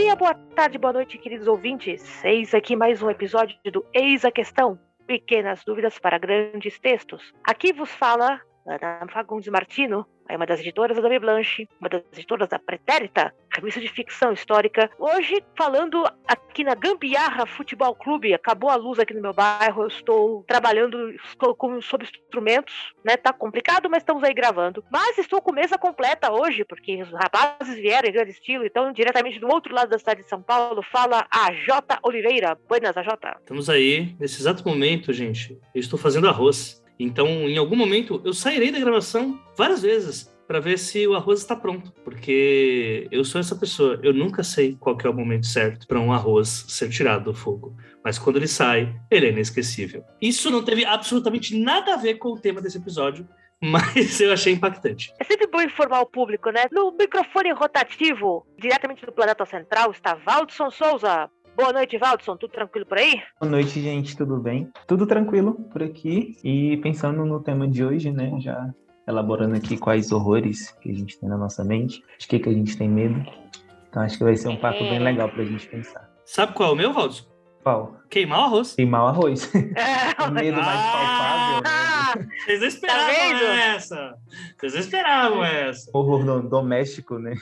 dia, boa tarde, boa noite, queridos ouvintes. Eis aqui mais um episódio do Eis a Questão. Pequenas dúvidas para grandes textos. Aqui vos fala Ana Fagundes Martino, é uma das editoras da Blanche, uma das editoras da Pretérita, revista de ficção histórica. Hoje, falando aqui na Gambiarra Futebol Clube, acabou a luz aqui no meu bairro, eu estou trabalhando estou com, sobre instrumentos, né? Tá complicado, mas estamos aí gravando. Mas estou com mesa completa hoje, porque os rapazes vieram em grande estilo, então, diretamente do outro lado da cidade de São Paulo, fala a J. Oliveira. Buenas, a. Estamos aí, nesse exato momento, gente, eu estou fazendo arroz. Então, em algum momento, eu sairei da gravação várias vezes para ver se o arroz está pronto, porque eu sou essa pessoa. Eu nunca sei qual é o momento certo para um arroz ser tirado do fogo, mas quando ele sai, ele é inesquecível. Isso não teve absolutamente nada a ver com o tema desse episódio, mas eu achei impactante. É sempre bom informar o público, né? No microfone rotativo, diretamente do Planeta Central, está Valdson Souza. Boa noite, Valdson. Tudo tranquilo por aí? Boa noite, gente. Tudo bem? Tudo tranquilo por aqui. E pensando no tema de hoje, né? Já elaborando aqui quais horrores que a gente tem na nossa mente, de que, que a gente tem medo. Então acho que vai ser um papo bem legal pra gente pensar. Sabe qual é o meu, Valdson? Qual? Queimar o arroz. Queimar o arroz. o medo mais palpável. Vocês esperavam tá essa. Vocês esperavam essa. Horror doméstico, né?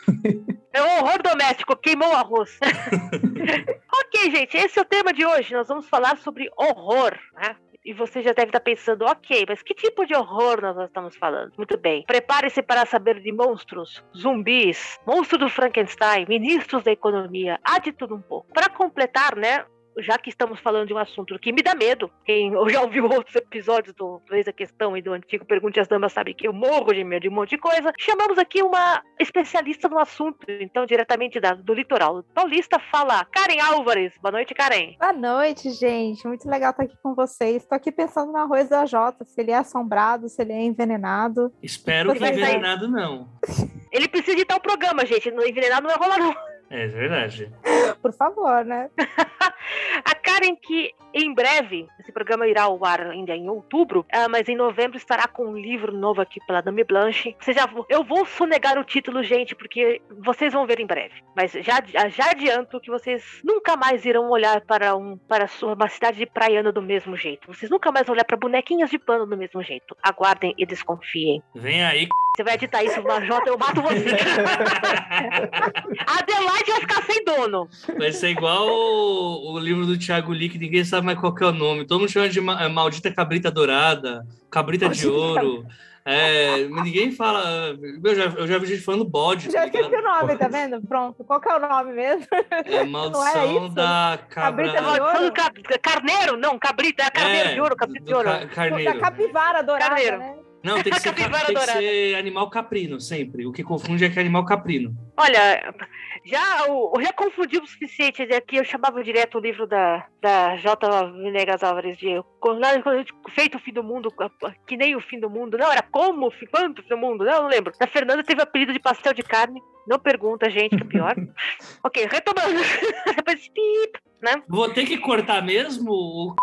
É um horror doméstico, queimou o arroz. ok, gente, esse é o tema de hoje. Nós vamos falar sobre horror, né? E você já deve estar pensando, ok, mas que tipo de horror nós estamos falando? Muito bem. Prepare-se para saber de monstros, zumbis, monstro do Frankenstein, ministros da economia, há de tudo um pouco. Para completar, né, já que estamos falando de um assunto que me dá medo, quem já ouviu outros episódios do Fez a Questão e do antigo Pergunte às Damas sabe que eu morro de medo de um monte de coisa, chamamos aqui uma especialista no assunto, então diretamente da, do litoral paulista, fala Karen Álvares. Boa noite, Karen. Boa noite, gente. Muito legal estar aqui com vocês. Estou aqui pensando no arroz da Jota, se ele é assombrado, se ele é envenenado. Espero que envenenado não. Ele precisa editar o programa, gente. Envenenado não vai rolar, não. É verdade. Por favor, né? Karen, que em breve, esse programa irá ao ar ainda em outubro, uh, mas em novembro estará com um livro novo aqui pela Dame Blanche. Você já, eu vou sonegar o título, gente, porque vocês vão ver em breve. Mas já, já adianto que vocês nunca mais irão olhar para, um, para uma cidade de praiana do mesmo jeito. Vocês nunca mais vão olhar para bonequinhas de pano do mesmo jeito. Aguardem e desconfiem. Vem aí, você vai editar isso na Jota, eu mato você. Adelaide vai ficar sem dono. Vai ser igual o, o livro do Thiago Lee, que ninguém sabe mais qual é o nome. Todo mundo chama de ma Maldita Cabrita Dourada, Cabrita de Ouro. É, ninguém fala. Eu já, eu já vi gente falando bode. Já tá esqueci o nome, tá vendo? Pronto. Qual que é o nome mesmo? É Maldição da Cabra. Cabrita de Ouro? Carneiro? Não, Cabrita. É Carneiro é, de Ouro, Cabrita de Ouro. Ca carneiro. Da Capivara Dourada, Carneiro. né? Não, tem que, ser, tem que ser animal caprino, sempre. O que confunde é que é animal caprino. Olha, já, eu, já confundi o suficiente aqui. Eu chamava direto o livro da, da J. Vinegas Álvares de Feito o Fim do Mundo, que nem o fim do mundo. Não, era como, quanto o fim do mundo? Não, não lembro. A Fernanda teve o apelido de pastel de carne. Não pergunta, gente, que é pior. ok, retomando. Depois, pip, né? Vou ter que cortar mesmo?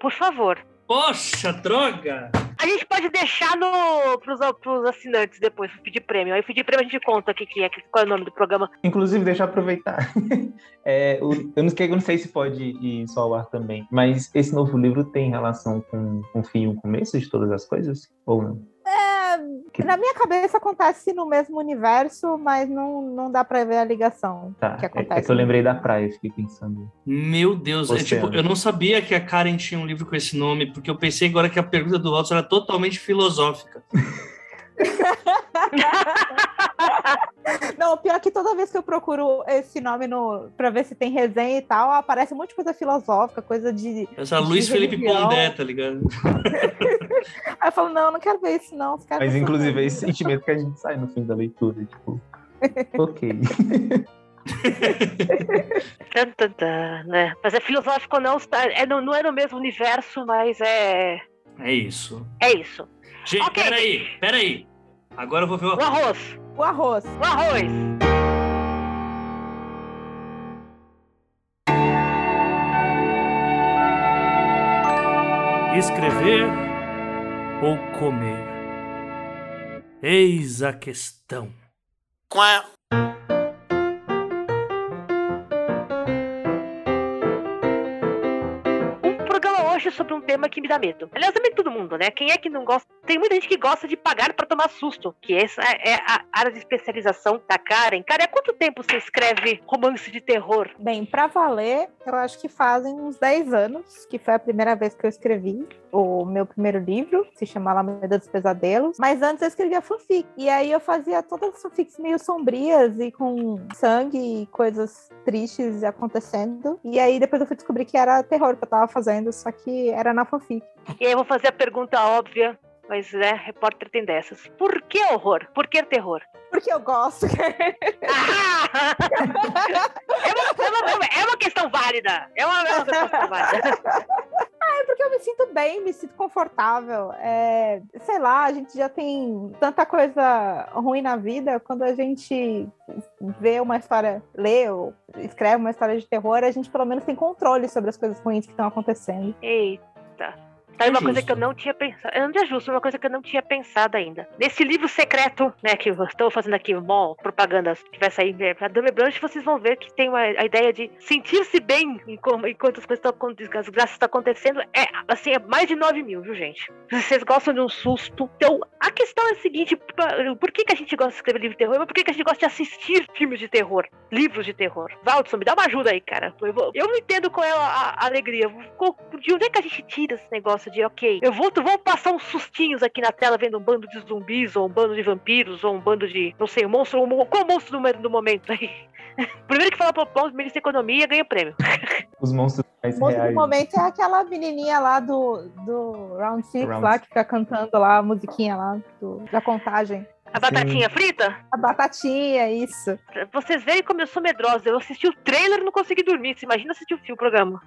Por favor. Poxa, droga! A gente pode deixar no, pros, pros assinantes depois, pedir prêmio. Aí pedir prêmio a gente conta o que, que é, qual é o nome do programa. Inclusive, deixa eu aproveitar. É, o, eu, não, eu não sei se pode ir só ao ar também, mas esse novo livro tem relação com, com o fim e o começo de todas as coisas? Ou não? Que... Na minha cabeça acontece no mesmo universo, mas não, não dá pra ver a ligação tá. que acontece. É, que eu lembrei da praia, fiquei pensando. Meu Deus, é, tipo, eu não sabia que a Karen tinha um livro com esse nome, porque eu pensei agora que a pergunta do Walter era totalmente filosófica. Não, pior que toda vez que eu procuro esse nome no para ver se tem resenha e tal, aparece um monte de coisa filosófica, coisa de. Essa de Luiz Felipe Pondé, tá ligado? Aí eu falo, não, não quero ver isso, não. Mas inclusive é esse sentimento que a gente sai no fim da leitura, tipo. ok. né? Mas é filosófico não, é, não, não é no mesmo universo, mas é. É isso. É isso. Gente, okay. peraí, peraí. Agora eu vou ver o arroz. O arroz. O arroz. O arroz. Escrever ou comer? Eis a questão. Qual? É? Um programa hoje sobre um tema que me dá medo. Aliás, é medo todo mundo, né? Quem é que não gosta tem muita gente que gosta de pagar para tomar susto, que essa é a área de especialização da Karen. Karen, há quanto tempo você escreve romance de terror? Bem, para valer, eu acho que fazem uns 10 anos, que foi a primeira vez que eu escrevi o meu primeiro livro, se chama Alameda dos Pesadelos. Mas antes eu escrevia fanfic. E aí eu fazia todas as fanfics meio sombrias e com sangue e coisas tristes acontecendo. E aí depois eu fui descobrir que era terror que eu tava fazendo, só que era na fanfic. E aí eu vou fazer a pergunta óbvia, mas né, repórter tem dessas. Por que horror? Por que terror? Porque eu gosto. Ah! é, uma, é, uma, é, uma, questão válida. É uma, é uma questão válida. Ah, é porque eu me sinto bem, me sinto confortável. É, sei lá, a gente já tem tanta coisa ruim na vida. Quando a gente vê uma história, lê ou escreve uma história de terror, a gente pelo menos tem controle sobre as coisas ruins que estão acontecendo. Eita. Sabe é uma coisa que eu não tinha pensado. É um justo, uma coisa que eu não tinha pensado ainda. Nesse livro secreto, né, que eu estou fazendo aqui, mó propaganda que vai sair né, pra Dame Blanche, vocês vão ver que tem uma, a ideia de sentir-se bem enquanto as coisas estão as graças estão acontecendo. É, assim, é mais de 9 mil, viu, gente? Vocês gostam de um susto. Então, a questão é a seguinte: por que, que a gente gosta de escrever livro de terror? Mas por que, que a gente gosta de assistir filmes de terror, livros de terror? Valdson, me dá uma ajuda aí, cara. Eu, vou, eu não entendo qual é a, a alegria. De onde é que a gente tira esse negócio? De, ok, eu vou, vou passar uns sustinhos aqui na tela vendo um bando de zumbis, ou um bando de vampiros, ou um bando de, não sei, um monstro, um, qual o monstro do, do momento aí? Primeiro que fala pro ministro da Economia ganha prêmio. Os monstros mais o reais. do momento é aquela menininha lá do, do Round Six Round lá, que fica cantando lá a musiquinha lá do, da contagem. A batatinha Sim. frita? A batatinha, isso. Vocês veem como eu sou medrosa. Eu assisti o trailer e não consegui dormir. Você imagina assistir o filme, o programa.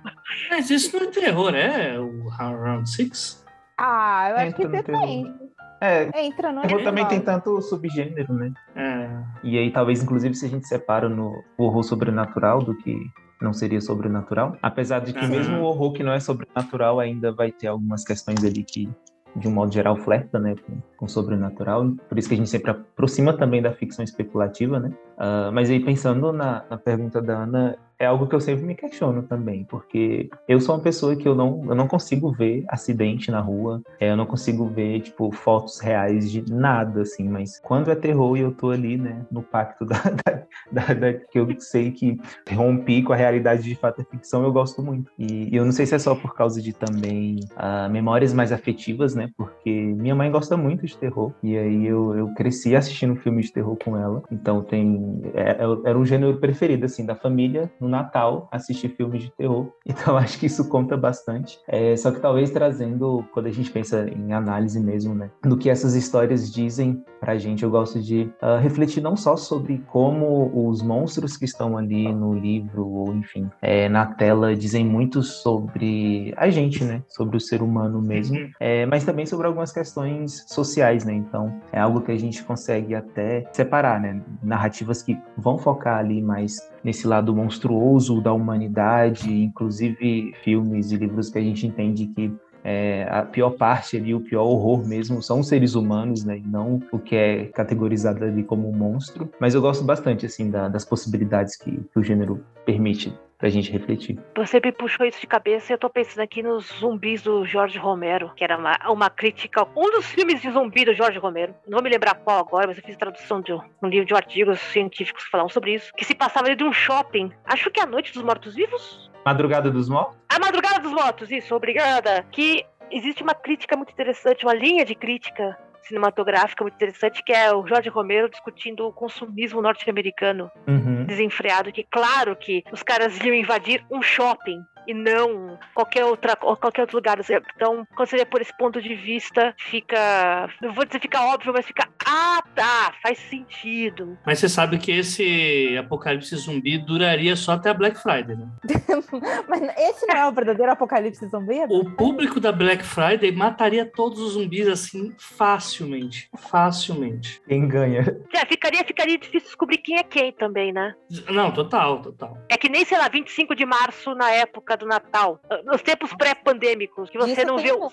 Mas isso não é terror, é? O Round Six? Ah, eu acho que depende. É, Entra, não é? Terror também tem tanto subgênero, né? É. E aí, talvez, inclusive, se a gente separa no horror sobrenatural do que não seria sobrenatural. Apesar de que uhum. mesmo o horror que não é sobrenatural ainda vai ter algumas questões ali que de um modo geral, flerta né, com, com o sobrenatural. Por isso que a gente sempre aproxima também da ficção especulativa, né? Uh, mas aí, pensando na, na pergunta da Ana, é algo que eu sempre me questiono também, porque eu sou uma pessoa que eu não, eu não consigo ver acidente na rua, é, eu não consigo ver, tipo, fotos reais de nada, assim, mas quando é terror e eu tô ali, né, no pacto da, da, da, da que eu sei que rompi com a realidade de fato é ficção, eu gosto muito. E, e eu não sei se é só por causa de também uh, memórias mais afetivas, né, porque minha mãe gosta muito de terror, e aí eu, eu cresci assistindo filmes de terror com ela, então tem, é, é era um gênero preferido, assim, da família, no Natal assistir filmes de terror. Então acho que isso conta bastante. É, só que talvez trazendo, quando a gente pensa em análise mesmo, né, do que essas histórias dizem pra gente, eu gosto de uh, refletir não só sobre como os monstros que estão ali no livro, ou enfim, é, na tela, dizem muito sobre a gente, né? Sobre o ser humano mesmo, uhum. é, mas também sobre algumas questões sociais, né? Então é algo que a gente consegue até separar, né? Narrativas que vão focar ali mais nesse lado monstruoso da humanidade, inclusive filmes e livros que a gente entende que é, a pior parte ali, o pior horror mesmo, são os seres humanos, né? E não o que é categorizado ali como um monstro. Mas eu gosto bastante, assim, da, das possibilidades que, que o gênero permite pra gente refletir. Você me puxou isso de cabeça e eu tô pensando aqui nos zumbis do Jorge Romero, que era uma, uma crítica, um dos filmes de zumbi do Jorge Romero. Não vou me lembrar qual agora, mas eu fiz tradução de um livro de artigos científicos que falavam sobre isso, que se passava ali de um shopping. Acho que é a Noite dos Mortos-Vivos. Madrugada dos Mortos? A Madrugada dos Mortos, isso, obrigada. Que existe uma crítica muito interessante, uma linha de crítica cinematográfica muito interessante, que é o Jorge Romero discutindo o consumismo norte-americano uhum. desenfreado, que claro que os caras iam invadir um shopping e não qualquer, outra, qualquer outro lugar. Então, quando você vê por esse ponto de vista, fica. Não vou dizer fica óbvio, mas fica. Ah, tá, faz sentido. Mas você sabe que esse apocalipse zumbi duraria só até a Black Friday, né? mas esse não é o verdadeiro apocalipse zumbi? O público da Black Friday mataria todos os zumbis assim facilmente. Facilmente. Quem ganha? É, ficaria, ficaria difícil descobrir quem é quem também, né? Não, total, total. É que nem, sei lá, 25 de março na época época do Natal, nos tempos pré-pandêmicos, que você Isso não vê o...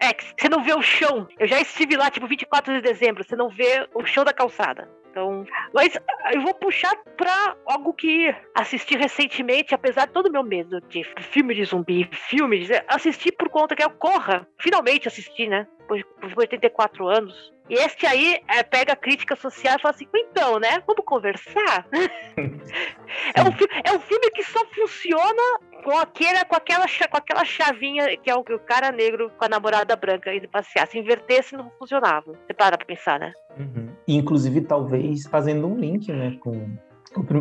É, que você não vê o chão. Eu já estive lá, tipo, 24 de dezembro, você não vê o show da calçada. Então, mas eu vou puxar pra algo que assisti recentemente, apesar de todo o meu medo de filme de zumbi, filme de... Assisti por conta que eu corra. Finalmente assisti, né? Depois de 84 anos. E este aí é, pega a crítica social e fala assim: então, né? Vamos conversar? é, um, é um filme que só funciona com, aquele, com, aquela, com aquela chavinha que é o, o cara negro com a namorada branca indo passear. Se invertesse, não funcionava. Você para pra pensar, né? Uhum. Inclusive, talvez fazendo um link, né, com.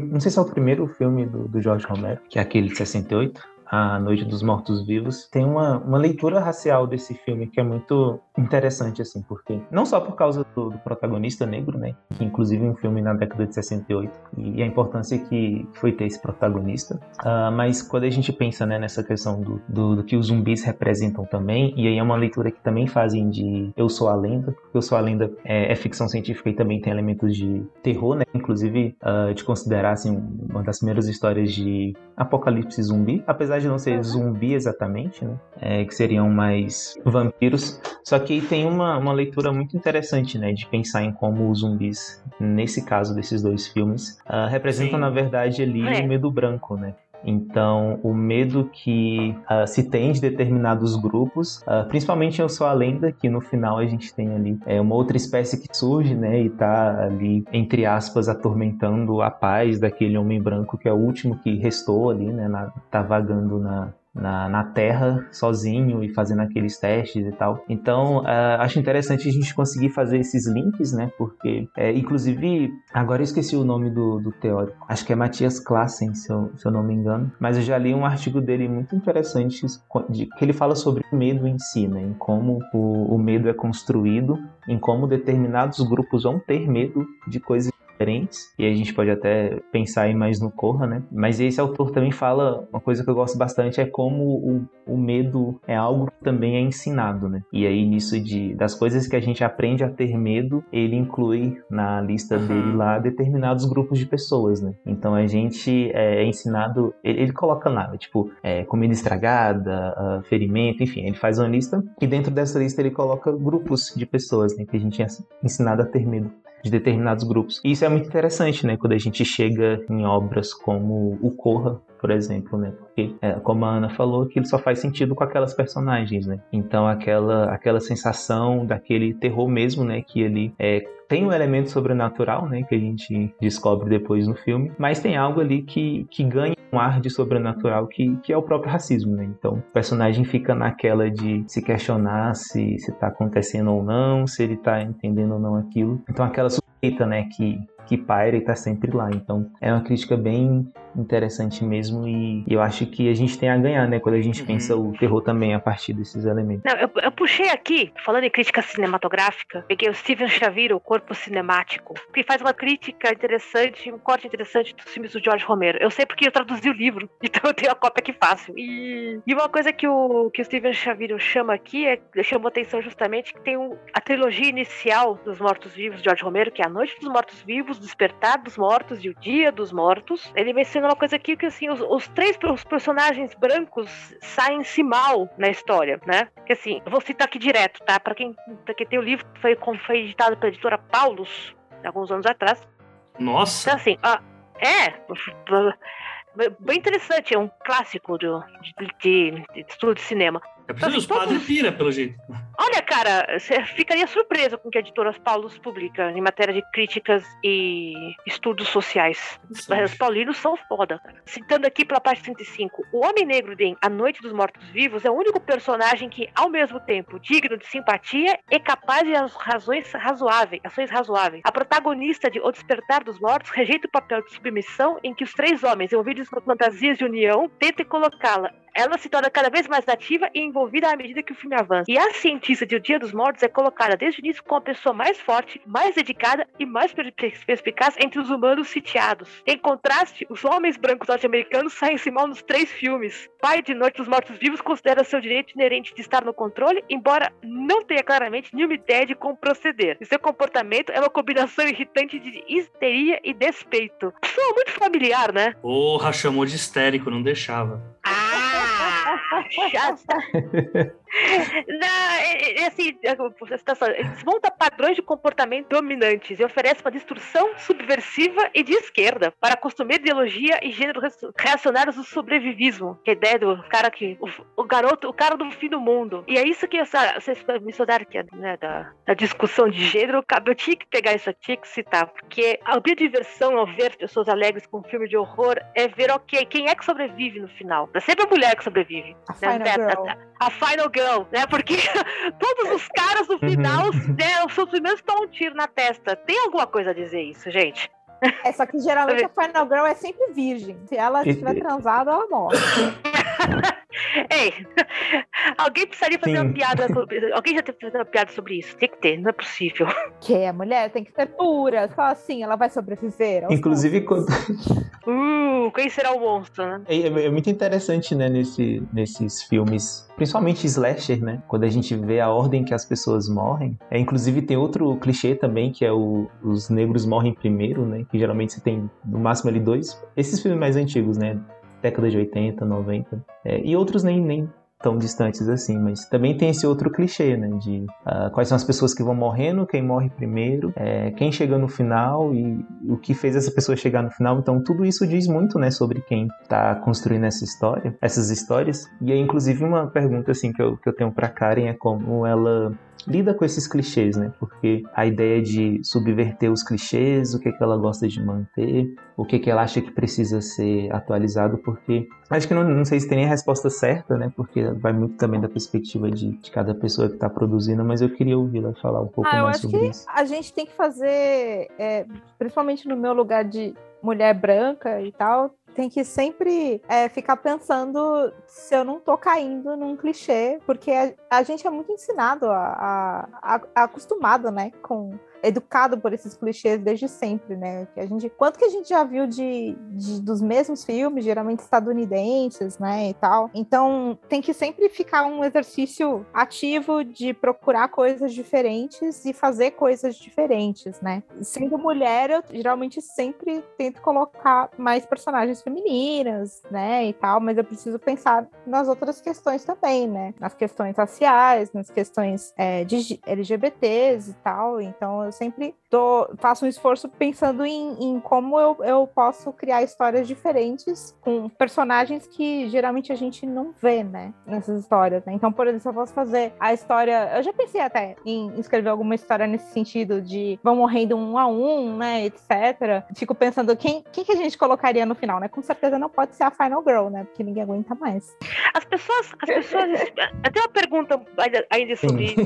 Não sei se é o primeiro filme do, do Jorge Romero, que é aquele de 68, a Noite dos Mortos Vivos, tem uma, uma leitura racial desse filme que é muito interessante, assim, porque não só por causa do, do protagonista negro, né, que inclusive é um filme na década de 68, e a importância que foi ter esse protagonista, uh, mas quando a gente pensa, né, nessa questão do, do, do, que os zumbis representam também, e aí é uma leitura que também fazem de Eu Sou a Lenda, porque Eu Sou a Lenda é, é ficção científica e também tem elementos de terror, né, inclusive uh, de considerar, assim, uma das primeiras histórias de apocalipse zumbi, apesar de não ser zumbi exatamente, né, é, que seriam mais vampiros, só que tem uma, uma leitura muito interessante, né, de pensar em como os zumbis, nesse caso desses dois filmes, uh, representam, Sim. na verdade, ali é. o medo branco, né? Então, o medo que uh, se tem de determinados grupos, uh, principalmente Eu Sou a Lenda, que no final a gente tem ali é, uma outra espécie que surge, né, e tá ali, entre aspas, atormentando a paz daquele homem branco que é o último que restou ali, né, na, tá vagando na, na, na Terra sozinho e fazendo aqueles testes e tal. Então, uh, acho interessante a gente conseguir fazer esses links, né? Porque, é, inclusive, agora eu esqueci o nome do, do teórico. Acho que é Matias Klassen, se eu, se eu não me engano. Mas eu já li um artigo dele muito interessante de, que ele fala sobre o medo em si, né? Em como o, o medo é construído, em como determinados grupos vão ter medo de coisas diferentes, e a gente pode até pensar aí mais no Corra, né? Mas esse autor também fala uma coisa que eu gosto bastante é como o, o medo é algo que também é ensinado, né? E aí nisso de das coisas que a gente aprende a ter medo, ele inclui na lista uhum. dele lá determinados grupos de pessoas, né? Então a gente é, é ensinado, ele, ele, coloca nada, tipo é, comida estragada, uh, ferimento, enfim, ele faz uma lista e dentro dessa lista ele coloca grupos de pessoas, né? Que a gente é ensinado a ter medo de determinados grupos. E isso é muito interessante, né? Quando a gente chega em obras como o Corra, por exemplo, né? Porque, é, como a Ana falou, ele só faz sentido com aquelas personagens, né? Então, aquela, aquela sensação daquele terror mesmo, né? Que ele é, tem um elemento sobrenatural, né? Que a gente descobre depois no filme, mas tem algo ali que, que ganha um ar de sobrenatural que, que é o próprio racismo, né? Então, o personagem fica naquela de se questionar se se tá acontecendo ou não, se ele tá entendendo ou não aquilo. Então, aquela suspeita, né, que que paira e tá sempre lá. Então, é uma crítica bem interessante mesmo e eu acho que a gente tem a ganhar, né, quando a gente uhum. pensa o terror também a partir desses elementos. Não, eu, eu, puxei aqui, falando em crítica cinematográfica, peguei o Steven Xavier, o Corpo Cinemático, que faz uma crítica interessante, um corte interessante dos filmes do George Romero. Eu sei porque eu traduzi o livro, então eu tenho a cópia aqui fácil. E, e uma coisa que o, que o Steven Xavier chama aqui, é, chamou atenção justamente, que tem um, a trilogia inicial dos Mortos-Vivos de George Romero, que é A Noite dos Mortos-Vivos, Despertar dos Mortos e O Dia dos Mortos. Ele menciona uma coisa aqui que assim, os, os três os personagens brancos saem-se mal na história, né? Que assim, eu vou citar aqui direto, tá? Para quem, pra quem tem o livro, foi, foi editado pela editora Paulus, alguns anos atrás. Nossa! Então, assim, ah, é. Bem interessante, é um clássico de, de, de estudo de cinema. É preciso os padres pira, pelo jeito. Olha, cara, você ficaria surpreso com o que a editora Paulus publica em matéria de críticas e estudos sociais. Sim. Os paulinos são foda, cara. Citando aqui pela parte 105, o Homem Negro de A Noite dos Mortos Vivos é o único personagem que, ao mesmo tempo, digno de simpatia e capaz de razões razoáveis, ações razoáveis. A protagonista de O Despertar dos Mortos rejeita o papel de submissão em que os três homens, envolvidos em fantasias de união, tentam colocá-la ela se torna cada vez mais ativa e envolvida à medida que o filme avança. E a cientista de O Dia dos Mortos é colocada desde o início como a pessoa mais forte, mais dedicada e mais perspicaz entre os humanos sitiados. Em contraste, os homens brancos norte-americanos saem-se mal nos três filmes. Pai de Noite dos Mortos Vivos considera seu direito inerente de estar no controle, embora não tenha claramente nenhuma ideia de como proceder. E seu comportamento é uma combinação irritante de histeria e despeito. Pessoa muito familiar, né? Porra, chamou de histérico, não deixava. Ah! Bye. Chata! Na, é, é, assim, é, desmonta padrões de comportamento dominantes e oferece uma destruição subversiva e de esquerda para consumir ideologia e gênero reacionários do sobrevivismo, que é a ideia do cara que. O, o, garoto, o cara do fim do mundo. E é isso que essa, vocês mencionaram que né, da, da discussão de gênero, eu tinha que pegar isso aqui e citar, porque a biodiversão ao ver pessoas alegres com um filme de horror é ver, ok, quem é que sobrevive no final? É sempre a mulher que sobrevive. A né? Final Girl. A, a, Final Girl, né? Porque todos os caras no final, uhum. né, os seus primeiros tomam um tiro na testa. Tem alguma coisa a dizer isso, gente? É, só que geralmente a Final Girl é sempre virgem. Se ela estiver transada, ela morre. Ei, alguém precisaria fazer Sim. uma piada sobre. Alguém já teve que fazer uma piada sobre isso? Tem que ter, não é possível. Que a mulher tem que ser pura. Só assim ela vai sobreviver. Inclusive, quando. Uh, quem será o monstro, né? É, é, muito interessante, né, nesse, nesses filmes, principalmente slasher, né? Quando a gente vê a ordem que as pessoas morrem. É, inclusive, tem outro clichê também, que é o, os negros morrem primeiro, né? Que geralmente você tem no máximo ali dois. Esses filmes mais antigos, né? Década de 80, 90. É, e outros nem, nem tão distantes assim, mas também tem esse outro clichê, né, de uh, quais são as pessoas que vão morrendo, quem morre primeiro, é, quem chega no final e o que fez essa pessoa chegar no final. Então tudo isso diz muito, né, sobre quem está construindo essa história, essas histórias. E aí, inclusive, uma pergunta assim que eu, que eu tenho para Karen é como ela lida com esses clichês, né? Porque a ideia de subverter os clichês, o que, é que ela gosta de manter, o que, que ela acha que precisa ser atualizado, porque acho que não, não sei se tem a resposta certa, né? Porque vai muito também da perspectiva de, de cada pessoa que está produzindo, mas eu queria ouvi-la falar um pouco ah, mais sobre isso. Eu acho que a gente tem que fazer, é, principalmente no meu lugar de mulher branca e tal, tem que sempre é, ficar pensando se eu não tô caindo num clichê, porque a, a gente é muito ensinado, a, a, a, acostumado, né, com educado por esses clichês desde sempre, né? Que a gente, quanto que a gente já viu de, de, dos mesmos filmes, geralmente estadunidenses, né, e tal. Então, tem que sempre ficar um exercício ativo de procurar coisas diferentes e fazer coisas diferentes, né? Sendo mulher, eu geralmente sempre tento colocar mais personagens femininas, né, e tal, mas eu preciso pensar nas outras questões também, né? Nas questões raciais, nas questões é, de LGBTs e tal. Então, eu sempre tô, faço um esforço pensando em, em como eu, eu posso criar histórias diferentes com personagens que geralmente a gente não vê, né? Nessas histórias, né? Então, por exemplo, eu posso fazer a história. Eu já pensei até em escrever alguma história nesse sentido de vão morrendo um a um, né? Etc. Fico pensando quem, quem que a gente colocaria no final, né? Com certeza não pode ser a Final Girl, né? Porque ninguém aguenta mais. As pessoas. As pessoas. Até uma pergunta ainda sobre.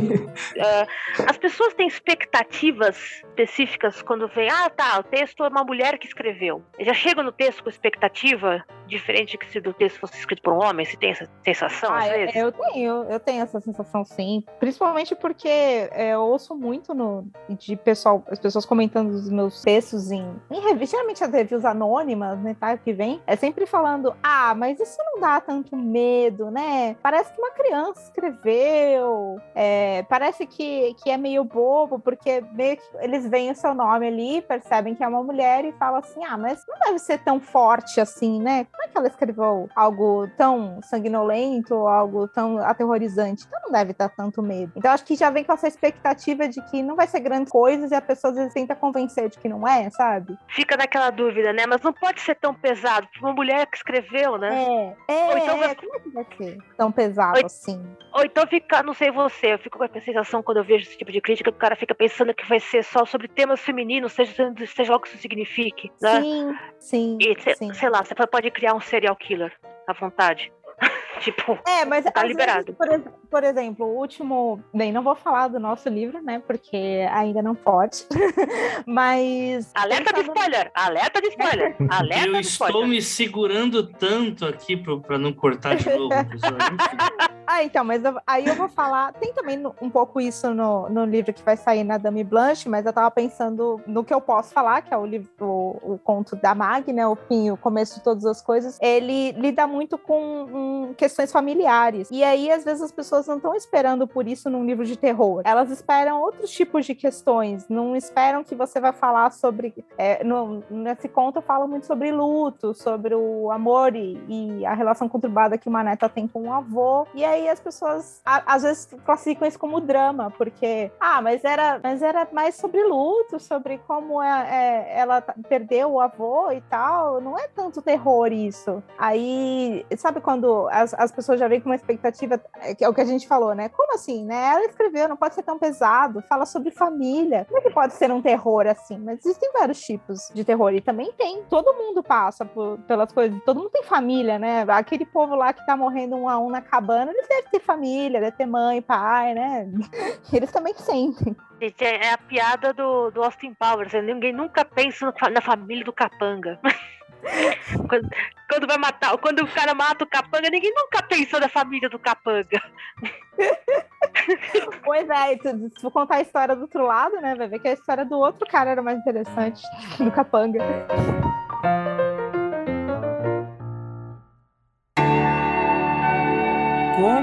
Uh, as pessoas têm expectativa expectativas específicas quando vem, ah, tá, o texto é uma mulher que escreveu. Eu já chego no texto com expectativa diferente que se o texto fosse escrito por um homem, se tem essa sensação ah, às vezes? Eu tenho, eu tenho essa sensação sim, principalmente porque é, eu ouço muito no, de pessoal, as pessoas comentando os meus textos em, em revista, geralmente as reviews anônimas, né, tá, que vem, é sempre falando, ah, mas isso não dá tanto medo, né? Parece que uma criança escreveu, é, parece que, que é meio bobo, porque meio que eles veem o seu nome ali, percebem que é uma mulher e falam assim: ah, mas não deve ser tão forte assim, né? Como é que ela escreveu algo tão sanguinolento, algo tão aterrorizante? Então não deve dar tanto medo. Então acho que já vem com essa expectativa de que não vai ser grandes coisas e a pessoa às vezes tenta convencer de que não é, sabe? Fica naquela dúvida, né? Mas não pode ser tão pesado. Uma mulher que escreveu, né? É, é. Ou então vai... como é que vai ser tão pesado ou, assim? Ou então fica, não sei você, eu fico com a sensação quando eu vejo esse tipo de crítica, que o cara fica pensando que vai ser só sobre temas femininos, seja, seja lá o que isso signifique. Né? Sim, sim, e, sim. Sei lá, você pode criar um serial killer à vontade. tipo, é, mas tá liberado. Vezes, por, por, exemplo, o último. Bem, não vou falar do nosso livro, né? Porque ainda não pode. mas. Alerta de spoiler! Alerta de spoiler! Alerta Eu de estou spoiler. me segurando tanto aqui para não cortar de novo. Ah, então, mas eu, aí eu vou falar. Tem também um pouco isso no, no livro que vai sair na Dame Blanche, mas eu tava pensando no que eu posso falar, que é o livro, o, o conto da Mag, né? O fim, o começo de todas as coisas. Ele lida muito com um, questões familiares. E aí, às vezes, as pessoas não estão esperando por isso num livro de terror. Elas esperam outros tipos de questões. Não esperam que você vai falar sobre. É, no, nesse conto, eu falo muito sobre luto, sobre o amor e, e, a relação conturbada que uma neta tem com o avô. E aí aí as pessoas a, às vezes classificam isso como drama, porque, ah, mas era, mas era mais sobre luto, sobre como é, é, ela perdeu o avô e tal. Não é tanto terror isso. Aí, sabe quando as, as pessoas já vêm com uma expectativa, é, é o que a gente falou, né? Como assim, né? Ela escreveu, não pode ser tão pesado, fala sobre família. Como é que pode ser um terror assim? Mas existem vários tipos de terror e também tem. Todo mundo passa por, pelas coisas, todo mundo tem família, né? Aquele povo lá que tá morrendo um a um na cabana, eles devem ter família, deve ter mãe, pai, né? Eles também sentem. Gente, é, é a piada do, do Austin Powers. Né? Ninguém nunca pensa na família do capanga. quando, quando, vai matar, quando o cara mata o capanga, ninguém nunca pensou na família do capanga. Pois é, se for contar a história do outro lado, né? Vai ver que a história do outro cara era mais interessante, do capanga.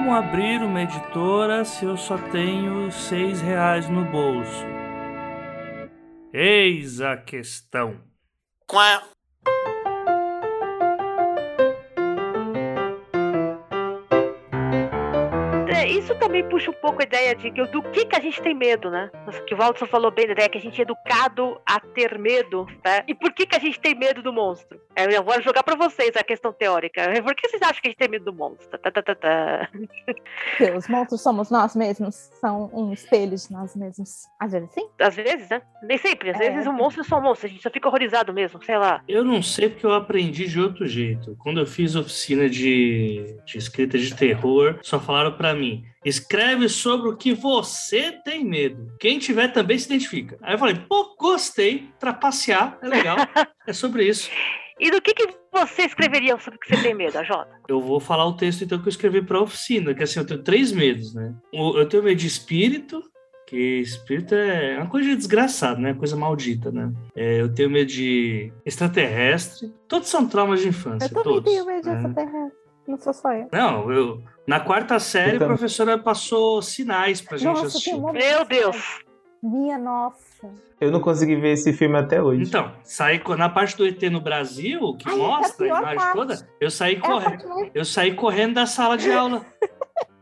Como abrir uma editora se eu só tenho seis reais no bolso? Eis a questão. Quá. Também puxa um pouco a ideia de do que, que a gente tem medo, né? Que o Walter falou bem da ideia que a gente é educado a ter medo, né? E por que, que a gente tem medo do monstro? Eu vou jogar para vocês a questão teórica. Por que vocês acham que a gente tem medo do monstro? Tá, tá, tá, tá. Os monstros somos nós mesmos, são um espelho de nós mesmos. Às vezes sim. Às vezes, né? Nem sempre. Às é. vezes o um monstro são monstros, a gente só fica horrorizado mesmo, sei lá. Eu não sei porque eu aprendi de outro jeito. Quando eu fiz oficina de, de escrita de terror, só falaram para mim Escreve sobre o que você tem medo. Quem tiver também se identifica. Aí eu falei, pô, gostei. Trapacear é legal. é sobre isso. E do que, que você escreveria sobre o que você tem medo, Jota? Eu vou falar o texto então que eu escrevi para a oficina, que assim, eu tenho três medos, né? Eu tenho medo de espírito, que espírito é uma coisa desgraçada, né? Coisa maldita, né? É, eu tenho medo de extraterrestre. Todos são traumas de infância, eu também todos. tenho medo de né? extraterrestre. Não sou só eu. Não, eu. Na quarta série, a professora passou sinais pra gente nossa, assistir. Meu Deus! Minha nossa. Eu não consegui ver esse filme até hoje. Então, saí na parte do ET no Brasil, que Ai, mostra é a, a imagem parte. toda, eu saí é correndo. Eu saí correndo da sala de aula.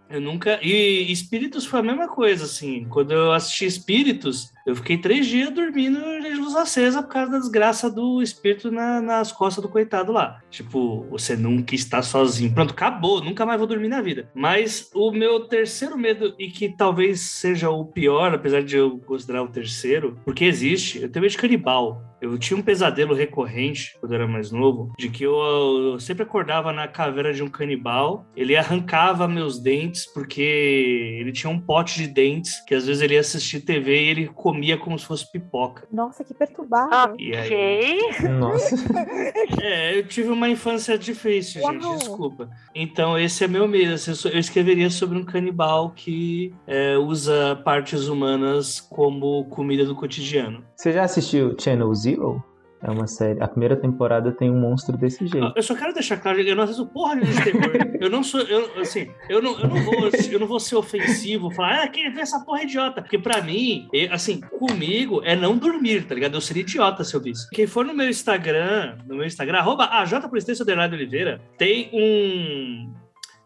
Eu nunca. E Espíritos foi a mesma coisa, assim. Quando eu assisti Espíritos, eu fiquei três dias dormindo de luz acesa por causa da desgraça do espírito na, nas costas do coitado lá. Tipo, você nunca está sozinho. Pronto, acabou, nunca mais vou dormir na vida. Mas o meu terceiro medo, e que talvez seja o pior, apesar de eu considerar o terceiro, porque existe, eu tenho medo de canibal. Eu tinha um pesadelo recorrente quando eu era mais novo, de que eu, eu, sempre acordava na caveira de um canibal, ele arrancava meus dentes, porque ele tinha um pote de dentes, que às vezes ele ia assistir TV e ele comia comia como se fosse pipoca. Nossa, que perturbado. Ok. Aí... Nossa. É, eu tive uma infância difícil, Uau. gente, desculpa. Então, esse é meu medo. Assim, eu escreveria sobre um canibal que é, usa partes humanas como comida do cotidiano. Você já assistiu Channel Zero? É uma série. A primeira temporada tem um monstro desse jeito. Eu só quero deixar claro, eu não assisto porra de terror. eu não sou. Eu, assim, eu não, eu, não vou, eu não vou ser ofensivo, falar, ah, quem vê essa porra é idiota. Porque pra mim, assim, comigo é não dormir, tá ligado? Eu seria idiota se eu visse. Quem for no meu Instagram, no meu Instagram, arroba Oliveira, tem um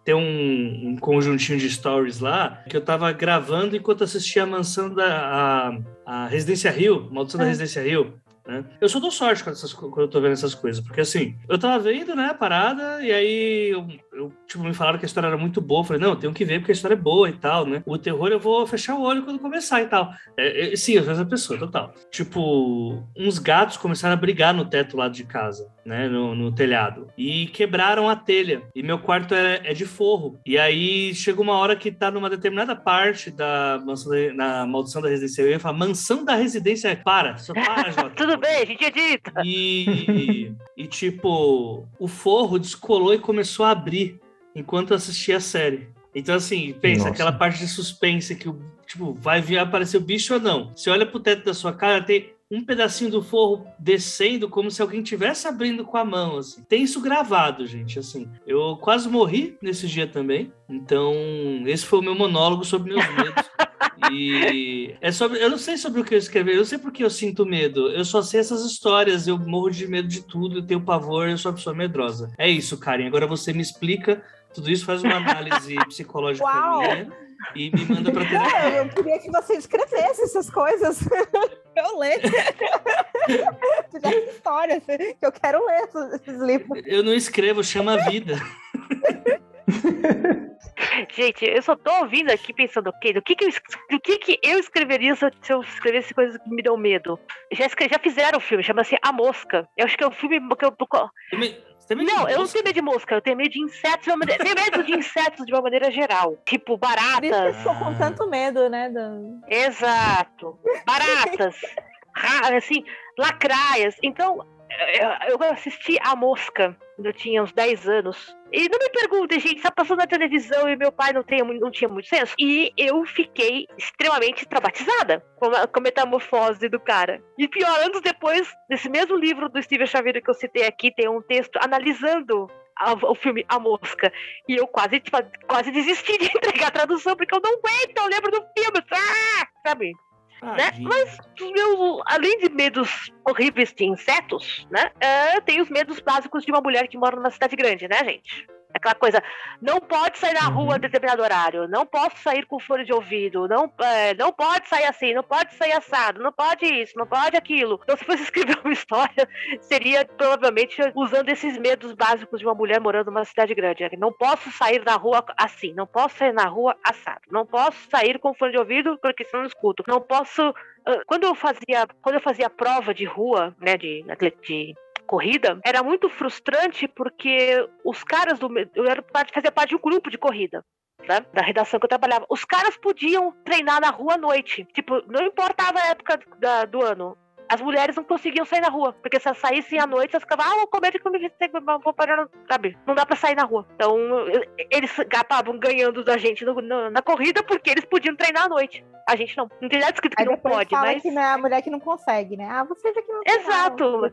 tem um, um, conjuntinho de stories lá que eu tava gravando enquanto assistia a mansão da a, a Residência Rio, Maldição é. da Residência Rio. Né? Eu só dou sorte quando, essas, quando eu tô vendo essas coisas, porque assim, eu tava vendo, né, a parada, e aí eu, eu, tipo, me falaram que a história era muito boa. Eu falei, não, eu tenho que ver porque a história é boa e tal, né? O terror eu vou fechar o olho quando começar e tal. É, é, sim, eu sou essa pessoa, total. Tipo, uns gatos começaram a brigar no teto lá de casa, né, no, no telhado, e quebraram a telha. E meu quarto é, é de forro. E aí chega uma hora que tá numa determinada parte da mansão da, na maldição da residência. Eu ia falar, mansão da residência. Para, só para, Jota. bem, a gente edita. E, e, tipo, o forro descolou e começou a abrir enquanto eu assistia a série. Então, assim, pensa, Nossa. aquela parte de suspense que, tipo, vai vir aparecer o bicho ou não. Você olha pro teto da sua cara, tem um pedacinho do forro descendo como se alguém tivesse abrindo com a mão, assim. Tem isso gravado, gente, assim. Eu quase morri nesse dia também. Então, esse foi o meu monólogo sobre meus medos. E é sobre. Eu não sei sobre o que eu escrevi, eu não sei porque eu sinto medo. Eu só sei essas histórias, eu morro de medo de tudo, eu tenho pavor, eu sou uma pessoa medrosa. É isso, Karen. Agora você me explica tudo isso faz uma análise psicológica Uau! minha e me manda pra terapia. Não, eu queria que você escrevesse essas coisas. eu ler. Tivesse histórias que eu quero ler esses, esses livros. Eu não escrevo, chama a vida. Gente, eu só tô ouvindo aqui pensando, ok, do que que eu, do que que eu escreveria se eu, se eu escrevesse coisas que me dão medo? Já, já fizeram o filme, chama-se A Mosca. Eu acho que é o filme que eu... Também Não, eu não tenho medo de mosca, eu tenho medo de insetos de uma maneira... tenho medo de insetos de uma maneira geral. Tipo, Por isso que eu baratas. estou com tanto medo, né? do- Exato. Baratas. ra- assim, lacraias. Então, eu assisti A Mosca quando eu tinha uns 10 anos. E não me perguntem, gente, tá passando na televisão e meu pai não, tem, não tinha muito senso. E eu fiquei extremamente traumatizada com a, com a metamorfose do cara. E pior, anos depois, nesse mesmo livro do Steven Xavier que eu citei aqui, tem um texto analisando a- o filme A Mosca. E eu quase, tipo, quase desisti de entregar a tradução, porque eu não aguento, eu lembro do filme. Ah! Sabe? Né? Os meus, além de medos horríveis de insetos, né? é, tem os medos básicos de uma mulher que mora numa cidade grande, né, gente? Aquela coisa, não pode sair na Uhum. rua a determinado horário, não posso sair com fone de ouvido, não, é, não pode sair assim, não pode sair assado, não pode isso, não pode aquilo. Então, se fosse escrever uma história, seria provavelmente usando esses medos básicos de uma mulher morando numa cidade grande. né? Não posso sair na rua assim, não posso sair na rua assado, não posso sair com fone de ouvido porque senão não escuto, não posso ah, quando eu fazia quando eu fazia prova de rua, né, de, de corrida, era muito frustrante porque os caras do eu era fazia parte de um grupo de corrida. né, da redação que eu trabalhava, os caras podiam treinar na rua à noite. Tipo, não importava a época da- do ano. As mulheres não conseguiam sair na rua, porque se elas saíssem à noite, elas ficavam, ah, com medo que eu me vou parar, sabe? Não dá pra sair na rua. Então, eles acabavam ganhando da gente no- no- na corrida porque eles podiam treinar à noite. A gente não. Não tem nada escrito que Aí não pode, fala mas. que não é a mulher que não consegue, né? Ah, você já que não Exato.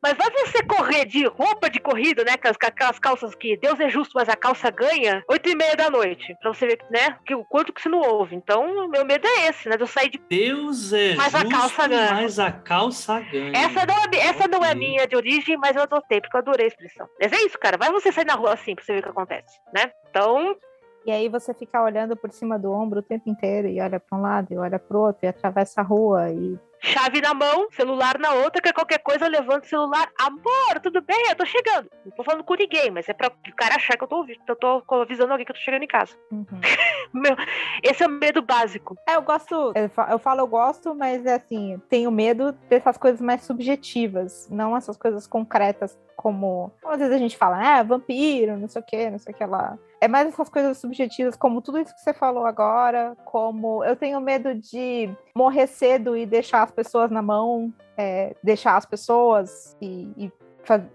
Mas vai você correr de roupa de corrida, né? Com as- com aquelas calças que Deus é justo, mas a calça ganha, oito e meia da noite. Pra você ver, né? Que, o quanto que você não ouve. Então, meu medo é esse, né? De eu sair de. Deus é Mas a justo, calça ganha. mas a calça ganha. Essa não, é, essa não é minha de origem, mas eu adotei, porque eu adorei a expressão. Mas é isso, cara. Vai você sair na rua assim pra você ver o que acontece, né? Então, E aí você fica olhando por cima do ombro o tempo inteiro e olha para um lado e olha para o outro e atravessa a rua e chave na mão, celular na outra, que qualquer coisa eu levanto o celular. Amor, tudo bem? Eu tô chegando. Não tô falando com ninguém, mas é pra o cara achar que eu tô ouvindo. que Eu tô avisando alguém que eu tô chegando em casa. Uhum. Meu, esse é o medo básico. É, eu gosto, eu fa- eu falo eu gosto, mas é assim, tenho medo dessas coisas mais subjetivas, não essas coisas concretas, como às vezes a gente fala, ah, vampiro, não sei o que, não sei o que lá. É mais essas coisas subjetivas, como tudo isso que você falou agora, como eu tenho medo de morrer cedo e deixar as pessoas na mão, é, deixar as pessoas e, e,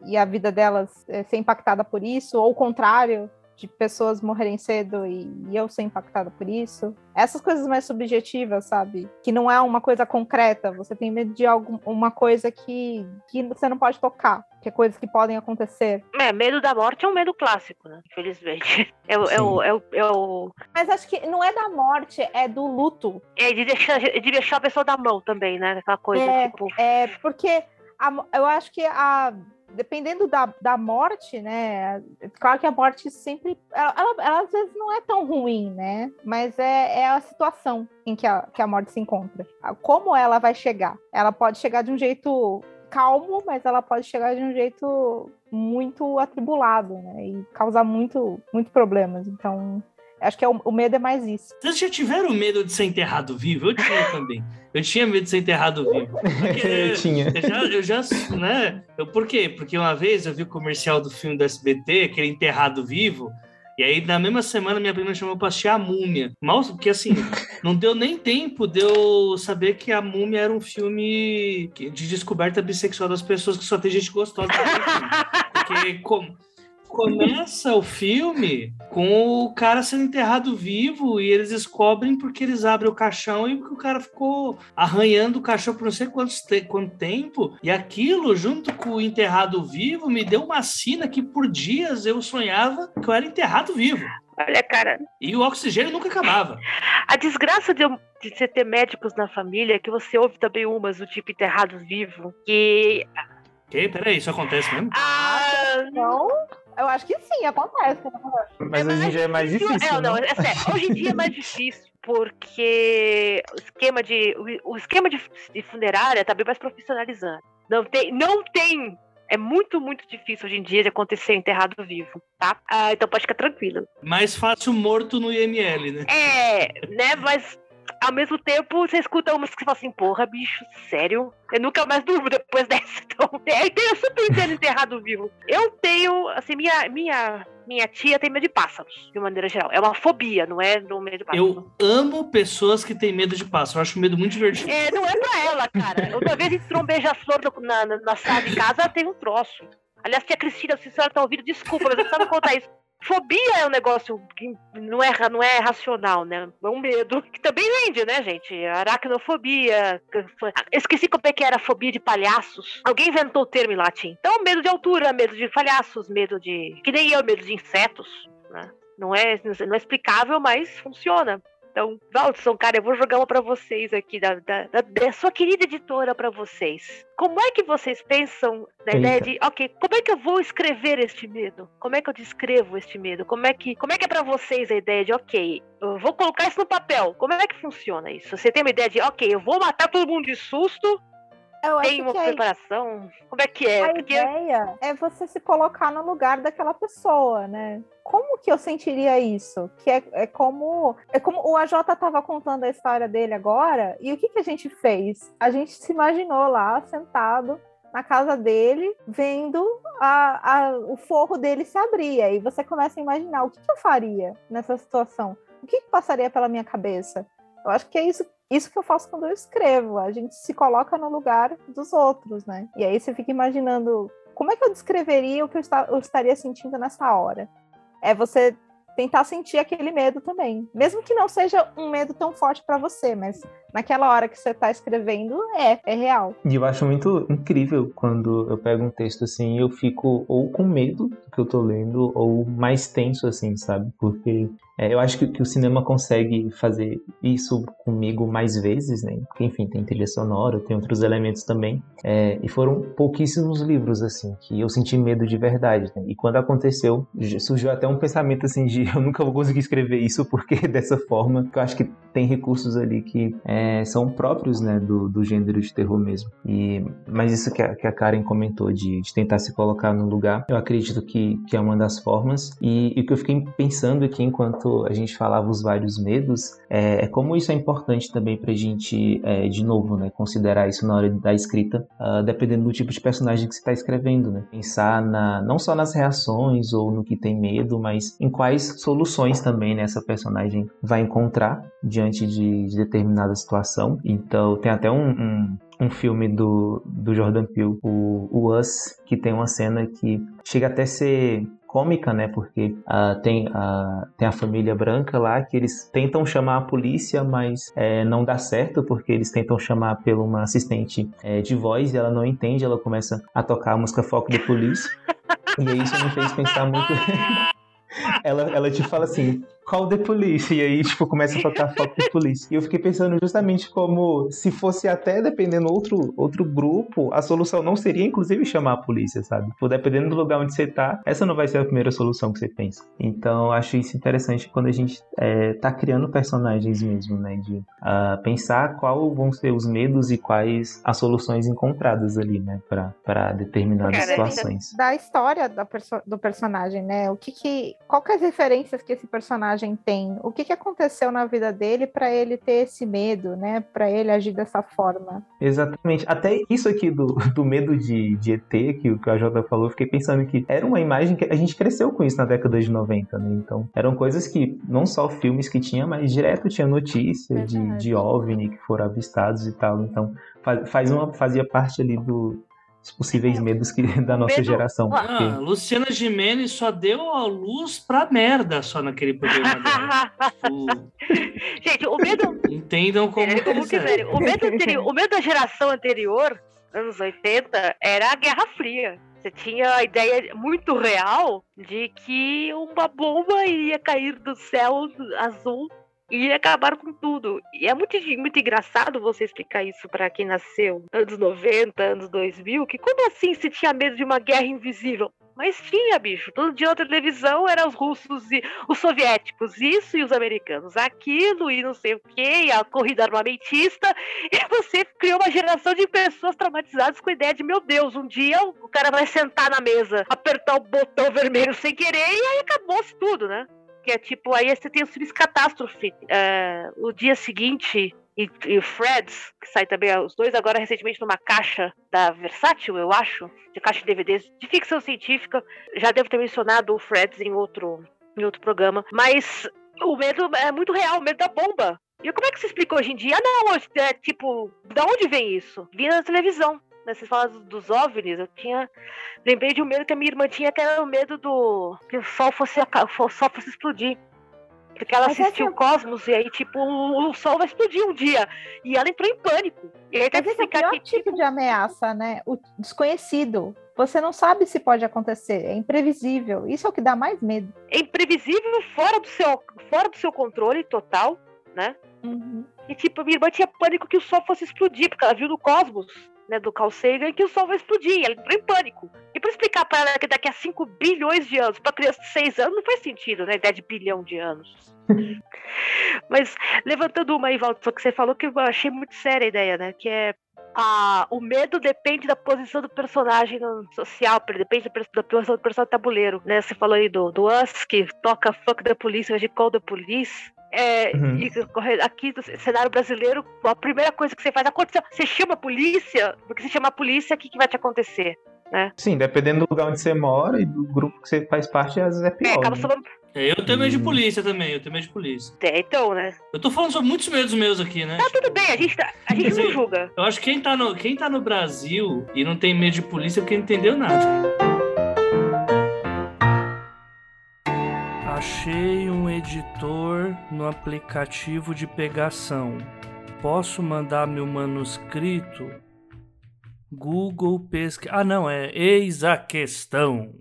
e a vida delas é, ser impactada por isso, ou o contrário, de pessoas morrerem cedo e, e eu ser impactada por isso. Essas coisas mais subjetivas, sabe? Que não é uma coisa concreta. Você tem medo de algum, uma coisa que, que você não pode tocar, que é coisas que podem acontecer. É, medo da morte é um medo clássico, né? Infelizmente. É, o- é, o, é, o, é, o- Mas acho que não é da morte, é do luto. é de, deixar, de deixar a pessoa da mão também, né? Aquela coisa, É. tipo. É porque a eu acho que a dependendo da, da morte, né? Claro que a morte sempre. Ela, ela- ela às vezes não é tão ruim, né? Mas é, é a situação em que a, que a morte se encontra. Como ela vai chegar? Ela pode chegar de um jeito calmo, mas ela pode chegar de um jeito muito atribulado, né? E causar muito, muito problemas. Então, acho que é o, o medo é mais isso. Vocês já tiveram medo de ser enterrado vivo? Eu tinha também. Eu tinha medo de ser enterrado vivo. Porque Eu tinha. Eu já, eu já, né? Eu, por quê? Porque uma vez eu vi o comercial do filme do SBT, aquele enterrado vivo, e aí na mesma semana minha prima me chamou pra assistir a múmia. Mal, porque assim, não deu nem tempo de eu saber que a múmia era um filme de descoberta bissexual das pessoas, que só tem gente gostosa. Porque com- começa o filme com o cara sendo enterrado vivo e eles descobrem porque eles abrem o caixão e o cara ficou arranhando o caixão por não sei quantos te- quanto tempo. E aquilo, junto com o enterrado vivo, me deu uma sina que por dias eu sonhava que eu era enterrado vivo. Olha, cara, E o oxigênio nunca acabava. a desgraça de, de você ter médicos na família é que você ouve também umas do tipo enterrado vivo. Que. Ok, peraí, isso acontece mesmo? Ah, Então, eu acho que sim, acontece. Mas hoje em dia é mais difícil. É, não, né? é sério. Hoje em dia é mais difícil, porque o esquema de, o, o esquema de, de funerária tá bem mais profissionalizando. Não tem, não tem. É muito, muito difícil hoje em dia de acontecer enterrado vivo, tá? Ah, então pode ficar tranquilo. Mais fácil morto no IML, né? É, né? Mas ao mesmo tempo você escuta umas que falam assim, porra, bicho, sério? Eu nunca mais durmo depois dessa. Então, é, então eu super entendo enterrado vivo. Eu tenho, assim, minha, minha, minha tia tem medo de pássaros, de maneira geral. É uma fobia, não é no medo de pássaros. Eu amo pessoas que têm medo de pássaro. Eu acho o medo muito divertido. É, não é pra ela, cara. Outra vez entrou um beija-flor na, na, na sala de casa, ela teve um troço. Aliás, tia Cristina, se a senhora tá ouvindo, desculpa, mas eu precisava contar isso. Fobia é um negócio que não é, não é racional, né? É um medo. Que também vende, né, gente? Aracnofobia. Esqueci como é que era a fobia de palhaços. Alguém inventou o termo em latim. Então, medo de altura, medo de palhaços, medo de. Que nem eu, medo de insetos, né? Não é, não é explicável, mas funciona. Então, Valdson, cara, eu vou jogar uma pra vocês aqui, da, da, da- da sua querida editora pra vocês. Como é que vocês pensam na Eita. ideia de, ok, como é que eu vou escrever este medo? Como é que eu descrevo este medo? Como é que, como é que é pra vocês a ideia de, ok, eu vou colocar isso no papel? Como é que funciona isso? Você tem uma ideia de, ok, eu vou matar todo mundo de susto, Eu tem uma a, preparação? Como é que é? a Porque ideia é você se colocar no lugar daquela pessoa, né? Como que eu sentiria isso? Que é, é como é como o AJ estava contando a história dele agora, e o que, que a gente fez? A gente se imaginou lá, sentado na casa dele, vendo a, a- o forro dele se abrir. Aí você começa a imaginar o que, que eu faria nessa situação? O que, que passaria pela minha cabeça? Eu acho que é isso, isso que eu faço quando eu escrevo. A gente se coloca no lugar dos outros, né? E aí você fica imaginando como é que eu descreveria o que eu, esta- eu estaria sentindo nessa hora. É você tentar sentir aquele medo também. Mesmo que não seja um medo tão forte para você, mas naquela hora que você tá escrevendo, é, é real. E eu acho muito incrível quando eu pego um texto assim eu fico ou com medo do que eu tô lendo ou mais tenso assim, sabe? Porque é, eu acho que, que o cinema consegue fazer isso comigo mais vezes, né? Porque, enfim, tem trilha sonora, tem outros elementos também. É, e foram pouquíssimos livros, assim, que eu senti medo de verdade, né? E quando aconteceu, surgiu até um pensamento, assim, de eu nunca vou conseguir escrever isso porque dessa forma, eu acho que tem recursos ali que é, são próprios, né, do, do gênero de terror mesmo. E, mas isso que a, que a Karen comentou, de, de tentar se colocar no lugar, eu acredito que, que é uma das formas. E, o que eu fiquei pensando aqui enquanto a gente falava os vários medos, é, é como isso é importante também pra gente, é, de novo, né, considerar isso na hora da escrita, ah, dependendo do tipo de personagem que você está escrevendo, né? Pensar na, não só nas reações ou no que tem medo, mas em quais soluções também né, essa personagem vai encontrar diante de, de determinada situação. Então, tem até um, um, um filme do, do Jordan Peele, o, o Us, que tem uma cena que chega até a ser cômica, né? Porque ah, tem, a tem a família branca lá que eles tentam chamar a polícia, mas é, não dá certo porque eles tentam chamar pela uma assistente é, de voz e ela não entende, ela começa a tocar a música Foco de Polícia. E aí isso me fez pensar muito. ela, ela te fala assim, call the police, e aí, tipo, começa a tocar foco de polícia. E eu fiquei pensando justamente como se fosse até, dependendo outro, outro grupo, a solução não seria, inclusive, chamar a polícia, sabe? Tipo, dependendo do lugar onde você tá, essa não vai ser a primeira solução que você pensa. Então, acho isso interessante quando a gente é, tá criando personagens mesmo, né? De ah, pensar qual vão ser os medos e quais as soluções encontradas ali, né? Pra, pra determinadas Cara, situações. Da história da perso- do personagem, né? O que que, qual que é as referências que esse personagem tem? O que que aconteceu na vida dele para ele ter esse medo, né? Para ele agir dessa forma? Exatamente. Até isso aqui do, do medo de, de ET, que, o- que a Jota falou, fiquei pensando que era uma imagem que a gente cresceu com isso na década de 90, né? Então, eram coisas que não só filmes que tinha, mas direto tinha notícia de, de OVNI que foram avistados e tal. Então, faz, faz uma, fazia parte ali do, dos possíveis medos que, da nossa Medo- geração. Ah, Porque, Luciana Gimenez só deu a luz pra merda só naquele programa dela. O- Gente, o medo, Entendam como, É, como quiserem. O medo, anterior, o medo da geração anterior, anos 80, era a Guerra Fria. Você tinha a ideia muito real de que uma bomba iria cair do céu azul e ia acabar com tudo. E é muito, muito engraçado você explicar isso pra quem nasceu anos 90, anos 2000, que como assim se tinha medo de uma guerra invisível? Mas tinha, bicho. Todo dia na televisão eram os russos e os soviéticos, isso e os americanos, aquilo e não sei o que, a corrida armamentista. E você criou uma geração de pessoas traumatizadas com a ideia de, meu Deus, um dia o cara vai sentar na mesa, apertar o botão vermelho sem querer e aí acabou-se tudo, né? Que é tipo, aí você tem o serviço catástrofe. É, o dia seguinte, e, e o Freds, que sai também, os dois agora recentemente numa caixa da Versátil, eu acho, de caixa de DVDs, de ficção científica. Já devo ter mencionado o Freds em outro, em outro programa, mas o medo é muito real, o medo da bomba. E como é que se explica hoje em dia? Ah, não, é, tipo, da onde vem isso? Vinha na televisão. Vocês falam dos OVNIs, eu tinha. Lembrei de um medo que a minha irmã tinha, que era o medo do. que o sol fosse, o sol fosse explodir. Porque ela Mas assistiu essa- o Cosmos e aí, tipo, o, o sol vai explodir um dia. E ela entrou em pânico. E aí Mas que esse é o pior que, tipo de ameaça, né? O desconhecido. Você não sabe se pode acontecer, é imprevisível. Isso é o que dá mais medo. é imprevisível, fora do seu, fora do seu controle total, né? Uhum. E tipo, minha irmã tinha pânico que o sol fosse explodir, porque ela viu no Cosmos, né, do Carl Sagan, que o sol vai explodir. Ela entrou em pânico. E pra explicar pra ela que daqui a 5 bilhões de anos, pra criança de 6 anos, não faz sentido, né? Ideia de bilhão de anos. Mas levantando uma aí, Walter, que você falou que eu achei muito séria a ideia, né? Que é a, o medo depende da posição do personagem no social, depende da, da posição do personagem tabuleiro, né? Você falou aí do, do Us, que toca Fuck the Police, ao invés de Call the Police. É, Uhum. e aqui no cenário brasileiro, a primeira coisa que você faz, aconteceu, você chama a polícia, porque se chamar a polícia, o que, que vai te acontecer? Sim, dependendo do lugar onde você mora e do grupo que você faz parte, às vezes é É, pior. acaba né? falando. É, eu tenho medo de Hum. polícia também, eu tenho medo de polícia. É, então, né? Eu tô falando sobre muitos medos meus aqui, né? Tá tudo bem, a gente, tá- a gente não julga. Eu acho que quem tá, no, quem tá no Brasil e não tem medo de polícia é porque não entendeu nada. Achei um editor no aplicativo de pegação. Posso mandar meu manuscrito? Google pesquisa. Ah, não, é eis a questão.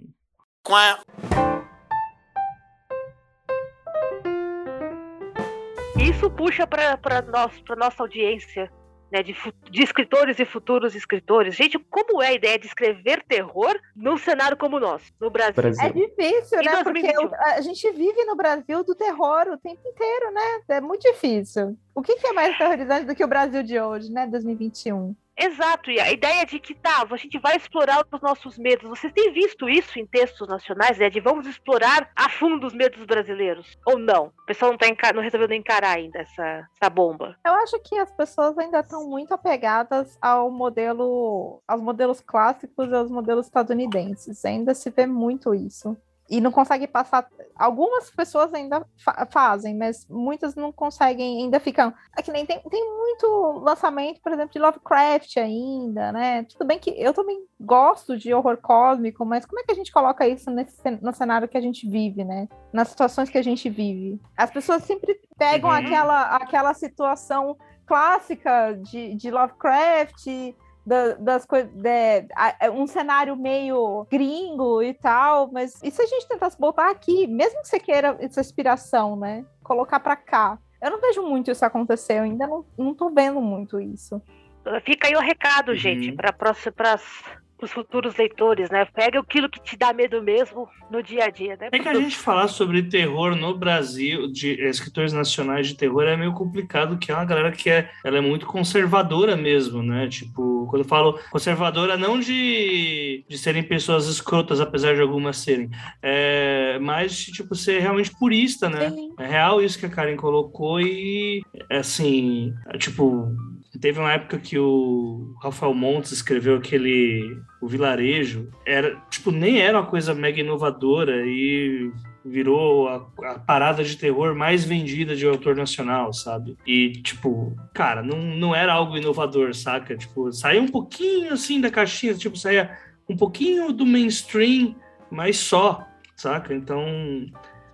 Isso puxa pra, pra, nós, pra nossa audiência, né? De, de escritores e futuros escritores. Gente, como é a ideia de escrever terror num cenário como o nosso, no Brasil? Brasil. É difícil, Em né? Porque 2021. o- a gente vive no Brasil do terror o tempo inteiro, né? É muito difícil. O que, que é mais terrorizante do que o Brasil de hoje, né? 2021. Exato, e a ideia de que tá, a gente vai explorar os nossos medos. Vocês têm visto isso em textos nacionais, né? De vamos explorar a fundo os medos brasileiros. Ou não? O pessoal não, tá não resolveu nem encarar ainda essa, essa bomba. Eu acho que as pessoas ainda estão muito apegadas ao modelo, aos modelos clássicos e aos modelos estadunidenses. Ainda se vê muito isso. E não consegue passar. Algumas pessoas ainda fa- fazem, mas muitas não conseguem, ainda ficam. É que nem tem, tem muito lançamento, por exemplo, de Lovecraft ainda, né? Tudo bem que eu também gosto de horror cósmico, mas como é que a gente coloca isso nesse, no cenário que a gente vive, né? Nas situações que a gente vive. As pessoas sempre pegam Uhum. aquela, aquela situação clássica de, de Lovecraft, da- das coisas, um cenário meio gringo e tal, mas e se a gente tentasse botar aqui, mesmo que você queira essa inspiração, né? Colocar pra cá. Eu não vejo muito isso acontecer, eu ainda não, não tô vendo muito isso. Fica aí o recado, Uhum. gente, para os futuros leitores, né? Pega aquilo que te dá medo mesmo no dia a dia, né? É que a gente falar sobre terror no Brasil, de escritores nacionais de terror, é meio complicado, que é uma galera que é, ela é muito conservadora mesmo, né? Tipo, quando eu falo conservadora, não de, de serem pessoas escrotas, apesar de algumas serem, é, mas de, tipo, ser realmente purista, né? Sim. É real isso que a Karen colocou e, assim, tipo, teve uma época que o Rafael Montes escreveu aquele O Vilarejo, era, tipo, nem era uma coisa mega inovadora e virou a, a parada de terror mais vendida de autor nacional, sabe? E, tipo, cara, não, não era algo inovador, saca? Tipo, saía um pouquinho, assim, da caixinha, tipo, saía um pouquinho do mainstream, mas só, saca? Então,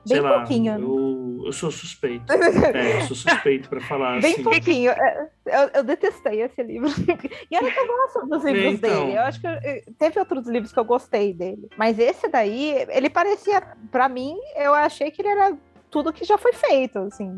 Bem lá, pouquinho, né? eu, eu sou suspeito. É, eu sou suspeito pra falar Bem assim. pouquinho. É, Eu, eu detestei esse livro. E olha que eu gosto dos livros Então. dele. Eu acho que eu- teve outros livros que eu gostei dele. Mas esse daí, ele parecia, pra mim, eu achei que ele era tudo que já foi feito, assim.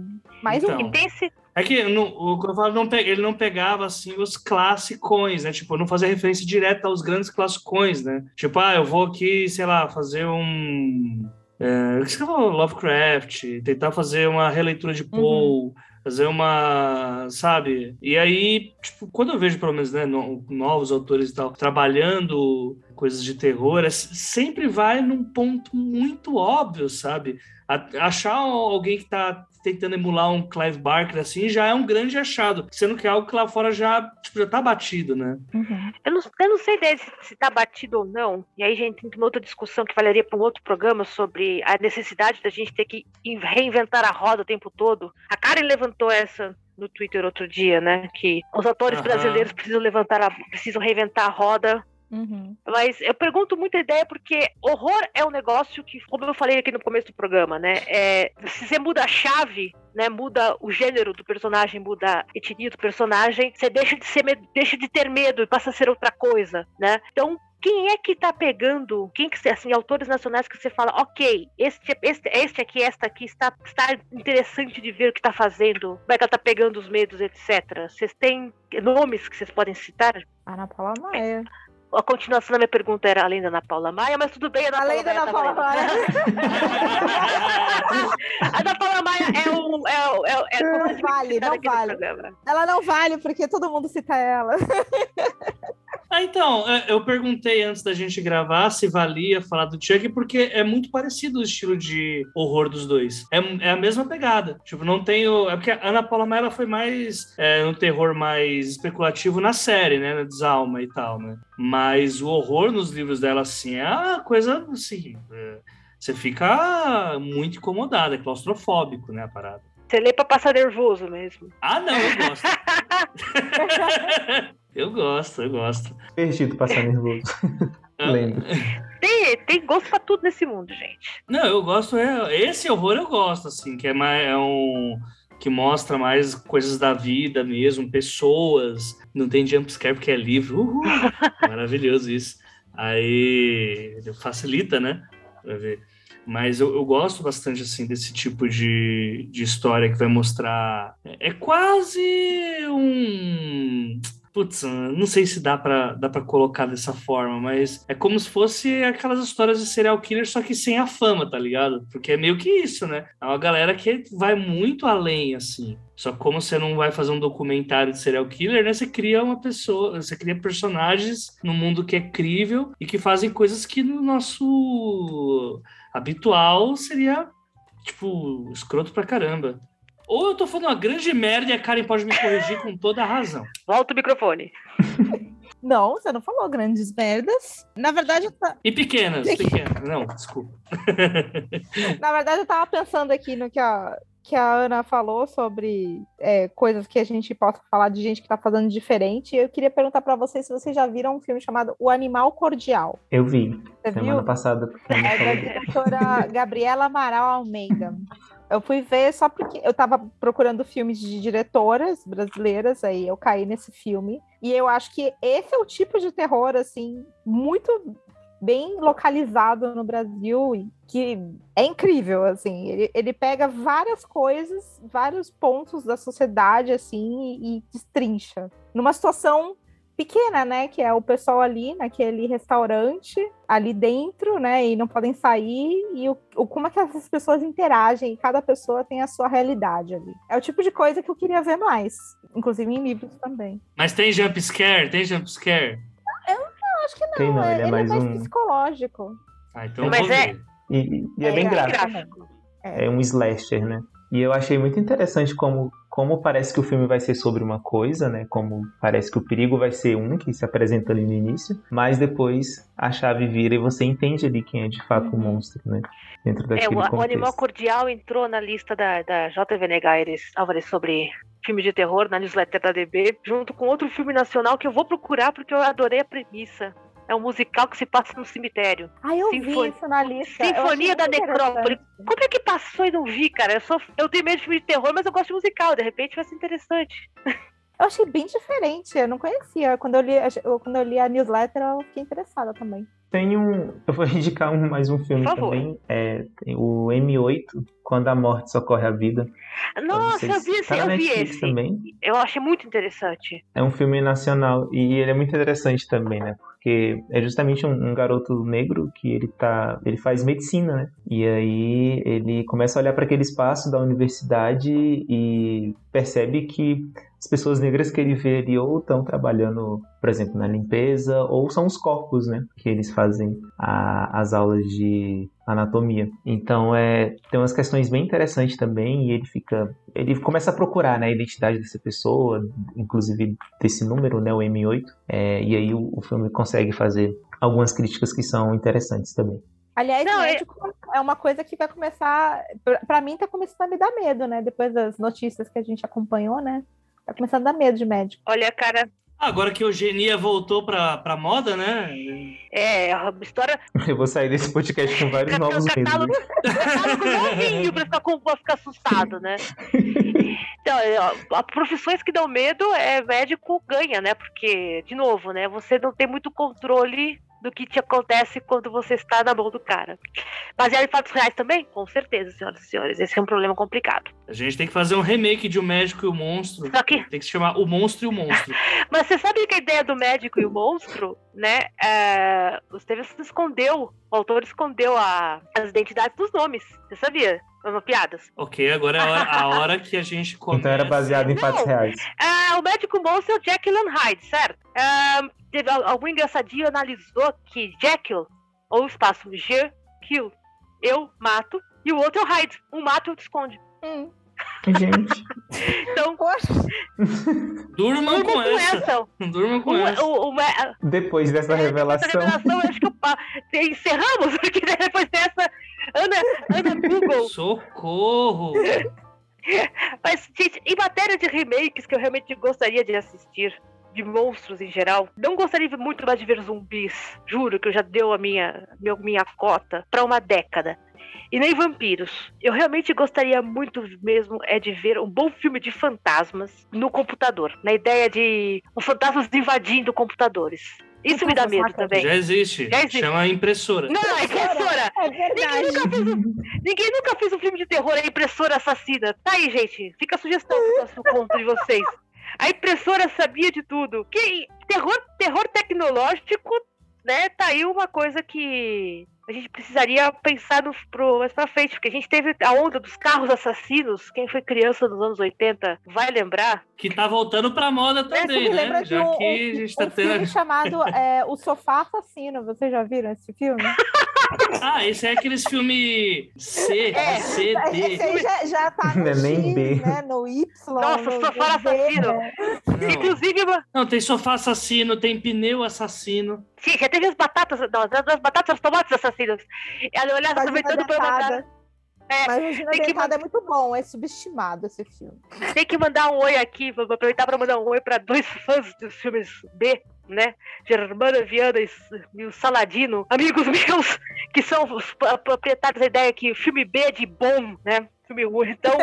Mais Então. um. E tem esse, É que no, o que eu falo, não pe- ele não pegava assim os classicões, né? Tipo, não fazia referência direta aos grandes classicões, né? Tipo, ah, eu vou aqui, sei lá, fazer um. É, o que você falou? Lovecraft, tentar fazer uma releitura de Poe, fazer uma. Sabe? E aí, tipo, quando eu vejo, pelo menos, né, no- novos autores e tal, trabalhando coisas de terror, é, sempre vai num ponto muito óbvio, sabe? A- achar alguém que tá tentando emular um Clive Barker assim já é um grande achado, sendo que é algo que lá fora já, tipo, já tá batido, né? Uhum. Eu não, eu não sei se, se tá batido ou não. E aí a gente entra numa outra discussão que valeria para um outro programa sobre a necessidade da gente ter que in- reinventar a roda o tempo todo. A Karen levantou essa no Twitter outro dia, né? Que os autores Aham. brasileiros precisam levantar a, precisam reinventar a roda. Uhum. Mas eu pergunto muita ideia porque horror é um negócio que, como eu falei aqui no começo do programa, né? É, se você muda a chave, né? Muda o gênero do personagem, muda a etnia do personagem, você deixa de ser deixa de ter medo e passa a ser outra coisa, né? Então quem é que tá pegando, quem que assim, autores nacionais que você fala, ok, este, este, este aqui, esta aqui está, está interessante de ver o que tá fazendo, como é que ela tá pegando os medos, etc. Vocês têm nomes que vocês podem citar? Ana Paula Maia. A continuação da minha pergunta era além da Ana Paula Maia, mas tudo bem, a Ana Além Paula da Ana Paula. Maia. A Ana Paula Maia é um. É, o- é, o- é como Não vale, não vale. Ela não vale porque todo mundo cita ela. Ah, então, é, eu perguntei antes da gente gravar se valia falar do Chuck, porque é muito parecido o estilo de horror dos dois. É, é a mesma pegada. Tipo, não tem o. É porque a Ana Paula Maia foi mais é, um terror mais especulativo na série, né? Na Desalma e tal, né? Mas o horror nos livros dela, assim, é uma coisa assim. é, você fica muito incomodado, é claustrofóbico, né? A parada. Você lê pra passar nervoso mesmo. Ah, não, eu gosto. eu gosto, eu gosto. Perdido passar nervoso. Lembro. Tem, tem gosto pra tudo nesse mundo, gente. Não, eu gosto. É, esse horror eu gosto, assim, que é mais é um que mostra mais coisas da vida mesmo, pessoas. Não tem jumpscare porque é livro. Uhul, maravilhoso isso. Aí facilita, né? Pra ver. Mas eu, eu gosto bastante assim desse tipo de, de história que vai mostrar. É, é quase um. Putz, não sei se dá pra, dá pra colocar dessa forma, mas é como se fosse aquelas histórias de serial killer, só que sem a fama, tá ligado? Porque é meio que isso, né? É uma galera que vai muito além, assim. Só que como você não vai fazer um documentário de serial killer, né? Você cria uma pessoa, você cria personagens no mundo que é crível e que fazem coisas que no nosso habitual seria, tipo, escroto pra caramba. Ou eu tô falando uma grande merda e a Karen pode me corrigir com toda a razão. Volta o microfone. Não, você não falou grandes merdas. Na verdade, eu ta- E pequenas, pequenas. Não, desculpa. na verdade, eu tava pensando aqui no que a, que a Ana falou sobre é, coisas que a gente possa falar de gente que tá fazendo diferente. Eu queria perguntar pra vocês se vocês já viram um filme chamado O Animal Cordial. Eu vi. Você Semana viu? passada. É da diretora Gabriela Amaral Almeida. Eu fui ver só porque eu tava procurando filmes de diretoras brasileiras, aí eu caí nesse filme. E eu acho que esse é o tipo de terror, assim, muito bem localizado no Brasil e que é incrível, assim. Ele, ele pega várias coisas, vários pontos da sociedade, assim, e, e destrincha. Numa situação pequena, né? Que é o pessoal ali naquele restaurante, ali dentro, né? E não podem sair. E o, o- como é que essas pessoas interagem? E cada pessoa tem a sua realidade ali. É o tipo de coisa que eu queria ver mais. Inclusive em livros também. Mas tem jump scare? Tem jump scare? Eu acho que não. Tem não, é, ele é mais um- psicológico. Ah, então Mas é-. E, e é bem É, gráfico. Gráfico. É um slasher, né? E eu achei muito interessante como, como parece que o filme vai ser sobre uma coisa, né? Como parece que o perigo vai ser um que se apresenta ali no início, mas depois a chave vira e você entende ali quem é de fato o Uhum. monstro, né? Dentro É, daquele o, o contexto. Animal Cordial entrou na lista da, da JV Negaires Álvares sobre filme de terror na newsletter da DB, junto com outro filme nacional que eu vou procurar porque eu adorei a premissa. É um musical que se passa no cemitério. Ah, eu Sinfon- vi isso na lista. Sinfonia da Necrópole. Como é que passou e não vi, cara? Eu, sou, eu tenho medo de filme de terror, mas eu gosto de musical. De repente vai ser interessante. Eu achei bem diferente. Eu não conhecia. Quando eu li, eu- quando eu li a newsletter, eu fiquei interessada também. Tem um. Eu vou indicar um, mais um filme também. É, o M8, Quando a Morte Socorre a Vida. Nossa, eu vi esse, tá na eu vi esse. também. Eu achei muito interessante. É um filme nacional e ele é muito interessante também, né? Porque é justamente um, um garoto negro que ele tá, ele faz medicina, né? E aí ele começa a olhar para aquele espaço da universidade e percebe que as pessoas negras que ele vê ali ou estão trabalhando, por exemplo, na limpeza, ou são os corpos, né? Que eles fazem a- as aulas de anatomia. Então é tem umas questões bem interessantes também e ele fica ele começa a procurar né, a identidade dessa pessoa, inclusive desse número, né, o M8, é, e aí o, o filme consegue fazer algumas críticas que são interessantes também. Aliás, Não, é- médico é uma coisa que vai começar. Pra mim, tá começando a me dar medo, né? Depois das notícias que a gente acompanhou, né? Tá começando a dar medo de médico. Olha, cara, Agora que a eugenia voltou pra, pra moda, né? é a história. Eu vou sair desse podcast com vários novos catálogo, catálogo novinho pra ficar, com, pra ficar assustado, né? Então, ó, a profissões que dão medo é médico ganha, né? Porque, de novo, né? Você não tem muito controle do que te acontece quando você está na mão do cara. Baseado em fatos reais também? Com certeza, senhoras e senhores. Esse é um problema complicado. A gente tem que fazer um remake de O Médico e o Monstro. Só que Tem que se chamar O Monstro e o Monstro. Mas você sabe que a ideia do médico e o monstro, né? É, o Stevenson escondeu, o autor escondeu a- as identidades dos nomes. Você sabia? É uma piadas. ok, agora é a hora, a hora que a gente começa. Então era baseado em fatos reais. Ah, o médico monstro é o Jekyll and Hyde, certo? Ah, teve al- algum engraçadinho analisou que Jekyll, ou o espaço G, kill, eu mato, e o outro é o Hyde. Um mata e o outro esconde. Hum. Gente, Então, Poxa, Durmam durma com com essa. essa. Durmam com O, essa. o, o, depois dessa Essa revelação, revelação, acho que eu pa- encerramos, porque depois dessa, Ana, Ana Google. Socorro! Mas, gente, em matéria de remakes que eu realmente gostaria de assistir, de monstros em geral, não gostaria muito mais de ver zumbis. Juro que eu já deu a minha, meu, minha cota pra uma década. E nem vampiros. Eu realmente gostaria muito mesmo é de ver um bom filme de fantasmas no computador. Na ideia de um fantasmas invadindo computadores. Isso me dá medo saca. também. Já existe. Já existe. Chama impressora. Não, é impressora! é Ninguém verdade. nunca, fez um, ninguém nunca fez um filme de terror, a impressora assassina. Tá aí, gente. Fica a sugestão pro próximo conto de vocês. A impressora sabia de tudo. Que terror, terror tecnológico, né? Tá aí uma coisa que a gente precisaria pensar no, pro, mais pra frente, porque a gente teve a onda dos carros assassinos. Quem foi criança nos anos 80 vai lembrar. Que tá voltando pra moda também, me lembra né? de Já um- que a gente tá Um tendo. filme chamado é, O Sofá Assassino. Vocês já viram esse filme? Ah, esse é aqueles filmes C, É. C, Esse D. aí já, já tá no é nem X, B. né? No Y. Nossa, no, Sofá no Assassino. né? Não. Inclusive, Não, tem sofá assassino, tem pneu assassino. sim, já teve as batatas, não, as batatas, os tomates assassinos. Ela olhava, aproveitando pra mandar. Dentada. É, Mas tem que Dentada é muito bom, é subestimado esse filme. Tem que mandar um oi aqui, vou aproveitar para mandar um oi para dois fãs dos filmes B, né? Germana Viana e, e o Saladino, amigos meus, que são os proprietários da ideia que o filme B é de bom, né? Filme ruim. Então,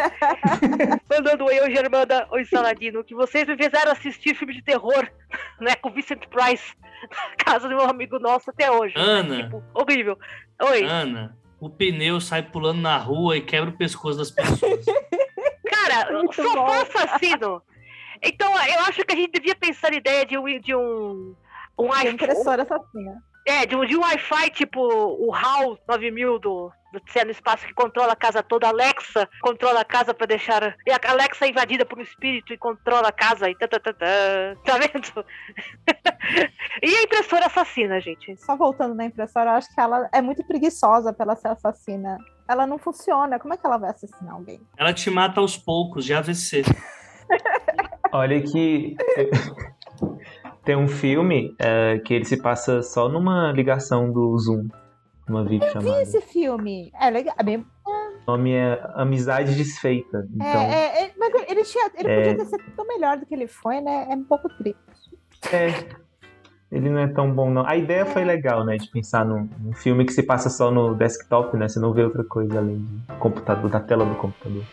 mandando um oi, oi Germana, oi Saladino, que vocês me fizeram assistir filme de terror, né? Com Vincent Price, na casa do meu amigo nosso até hoje. Ana, Tipo, horrível. Oi. Ana, o pneu sai pulando na rua e quebra o pescoço das pessoas. Cara, Muito sofá bom. assassino. Então, eu acho que a gente devia pensar na ideia de um. De um um impressora assassina. é, de um, de um Wi-Fi tipo o HAL 9000 do, do Céu no Espaço que controla a casa toda. A Alexa controla a casa pra deixar. E a Alexa é invadida por um espírito e controla a casa e tá, tá, tá, tá, tá vendo? e a impressora assassina, gente. Só voltando na impressora, eu acho que ela é muito preguiçosa pra ela ser assassina. Ela não funciona. Como é que ela vai assassinar alguém? Ela te mata aos poucos, de AVC. Olha que tem um filme é, que ele se passa só numa ligação do Zoom, uma E videochamada. esse filme? É legal. É bem O nome é Amizade Desfeita. Então, É, é, é, mas ele, tinha, ele É. podia ter sido tão melhor do que ele foi, né? É um pouco triste. é, ele não é tão bom, não. A ideia foi legal, né? De pensar num, num filme que se passa só no desktop, né? Você não vê outra coisa além do computador, da tela do computador.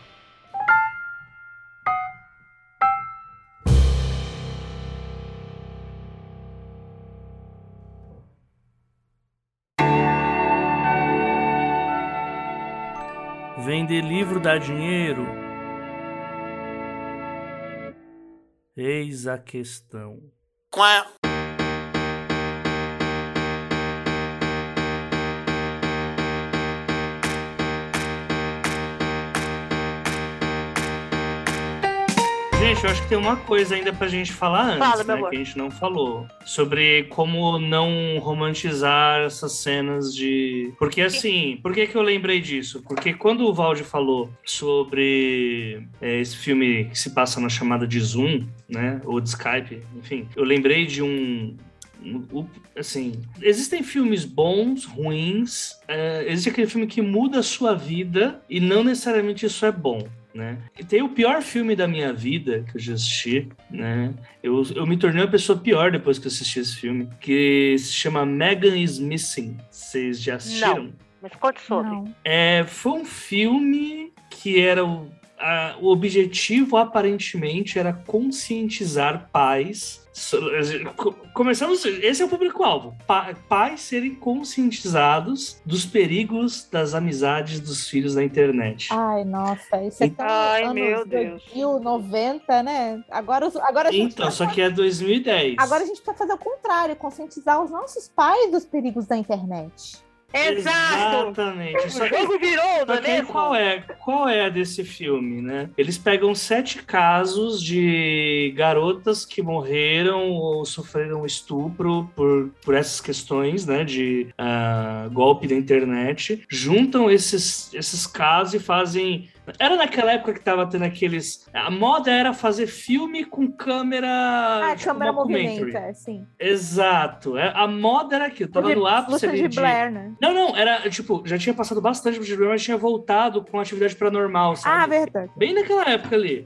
Vender livro dá dinheiro? Eis a questão. Gente, eu acho que tem uma coisa ainda pra gente falar antes, Fala, né? amor. Que a gente não falou. Sobre como não romantizar essas cenas de. Porque assim, por que, que eu lembrei disso? Porque quando o Valde falou sobre é, esse filme que se passa na chamada de Zoom, né? Ou de Skype, enfim, eu lembrei de um. assim, existem filmes bons, ruins, é, existe aquele filme que muda a sua vida e não necessariamente isso é bom. Né? E tem o pior filme da minha vida que eu já assisti, né? Eu, eu me tornei uma pessoa pior depois que eu assisti esse filme, que se chama Megan is Missing. Vocês já assistiram? Mas conte sobre. Não. É, foi um filme que era o, a- o objetivo aparentemente era conscientizar pais. Começamos, esse é o público-alvo. Pa- pais serem conscientizados dos perigos das amizades dos filhos na internet. Ai, nossa, isso é tão Ai, anos meu Deus. 2000, 90, né? Agora, os- agora a gente então, só que é 2010. Agora a gente precisa fazer o contrário, conscientizar os nossos pais dos perigos da internet. Exato! Exatamente. Só O que jogo virou, não é que mesmo? qual é, qual é a desse filme, né? Eles pegam sete casos de garotas que morreram ou sofreram estupro por, por essas questões, né? De ah, golpe da internet. Juntam esses, esses casos e fazem... Era naquela época que tava tendo aqueles... A moda era fazer filme com câmera... Ah, tipo, câmera movimenta, assim. Exato. É, A moda era aquilo. Tava no ápice ali de de... Blair, né? Não, não, era tipo, já tinha passado bastante pro problema, mas tinha voltado com atividade paranormal, sabe? Ah, verdade. Bem naquela época ali.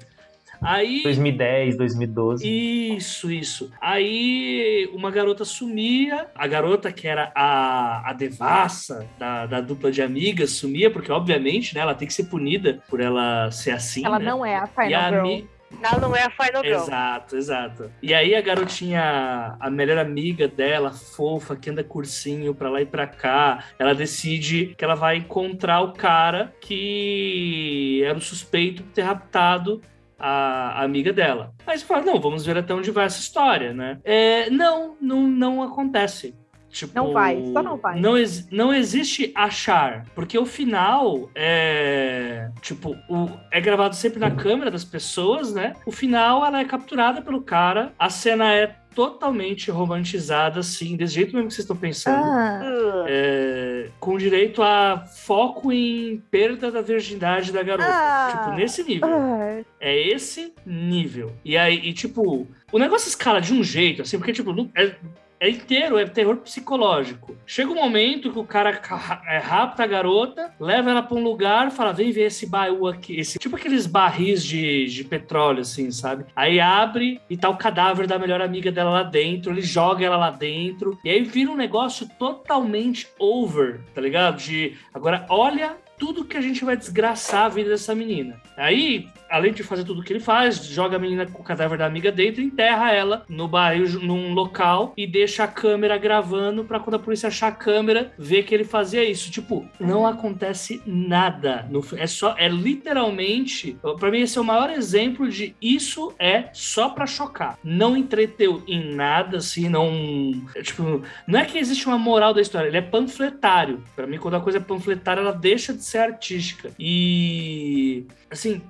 Aí. 2010, 2012. Isso, isso. Aí uma garota sumia, a garota que era a, a devassa da, da dupla de amigas sumia, porque obviamente, né, ela tem que ser punida por ela ser assim. Ela né? não é a Final a Girl. Ela não é a Final Girl. Exato, exato. E aí a garotinha, a melhor amiga dela, fofa, que anda cursinho pra lá e pra cá, ela decide que ela vai encontrar o cara que era o suspeito de ter raptado a, a amiga dela. Aí você fala, não, vamos ver até onde vai essa história, né? É, não, não, não acontece. Tipo, Não vai, só não vai. Não, ex- não existe achar, porque o final é. Tipo, o, é gravado sempre na câmera das pessoas, né? O final ela é capturada pelo cara, a cena é totalmente romantizada, assim, desse jeito mesmo que vocês estão pensando. Ah, É, com direito a foco em perda da virgindade da garota. Ah. Tipo, nesse nível. ah, É esse nível. E aí, e, tipo, o negócio escala de um jeito, assim, porque, tipo, não- é, é inteiro, é terror psicológico. Chega um momento que o cara ca- é, rapta a garota, leva ela pra um lugar, fala, vem ver esse baú aqui. Esse, tipo aqueles barris de, de petróleo, assim, sabe? Aí abre e tá o cadáver da melhor amiga dela lá dentro, ele joga ela lá dentro, e aí vira um negócio totalmente over, tá ligado? De, agora, olha tudo que a gente vai desgraçar a vida dessa menina. Aí, além de fazer tudo que ele faz, joga a menina com o cadáver da amiga dentro, enterra ela no barril, num local e deixa a câmera gravando pra quando a polícia achar a câmera, ver que ele fazia isso. Tipo, não acontece nada. No, é só, é literalmente, pra mim esse é o maior exemplo de isso é só pra chocar. Não entreteu em nada, assim, não, é, tipo, não é que existe uma moral da história, ele é panfletário. Pra mim, quando a coisa é panfletária, ela deixa de ser artística. E, assim,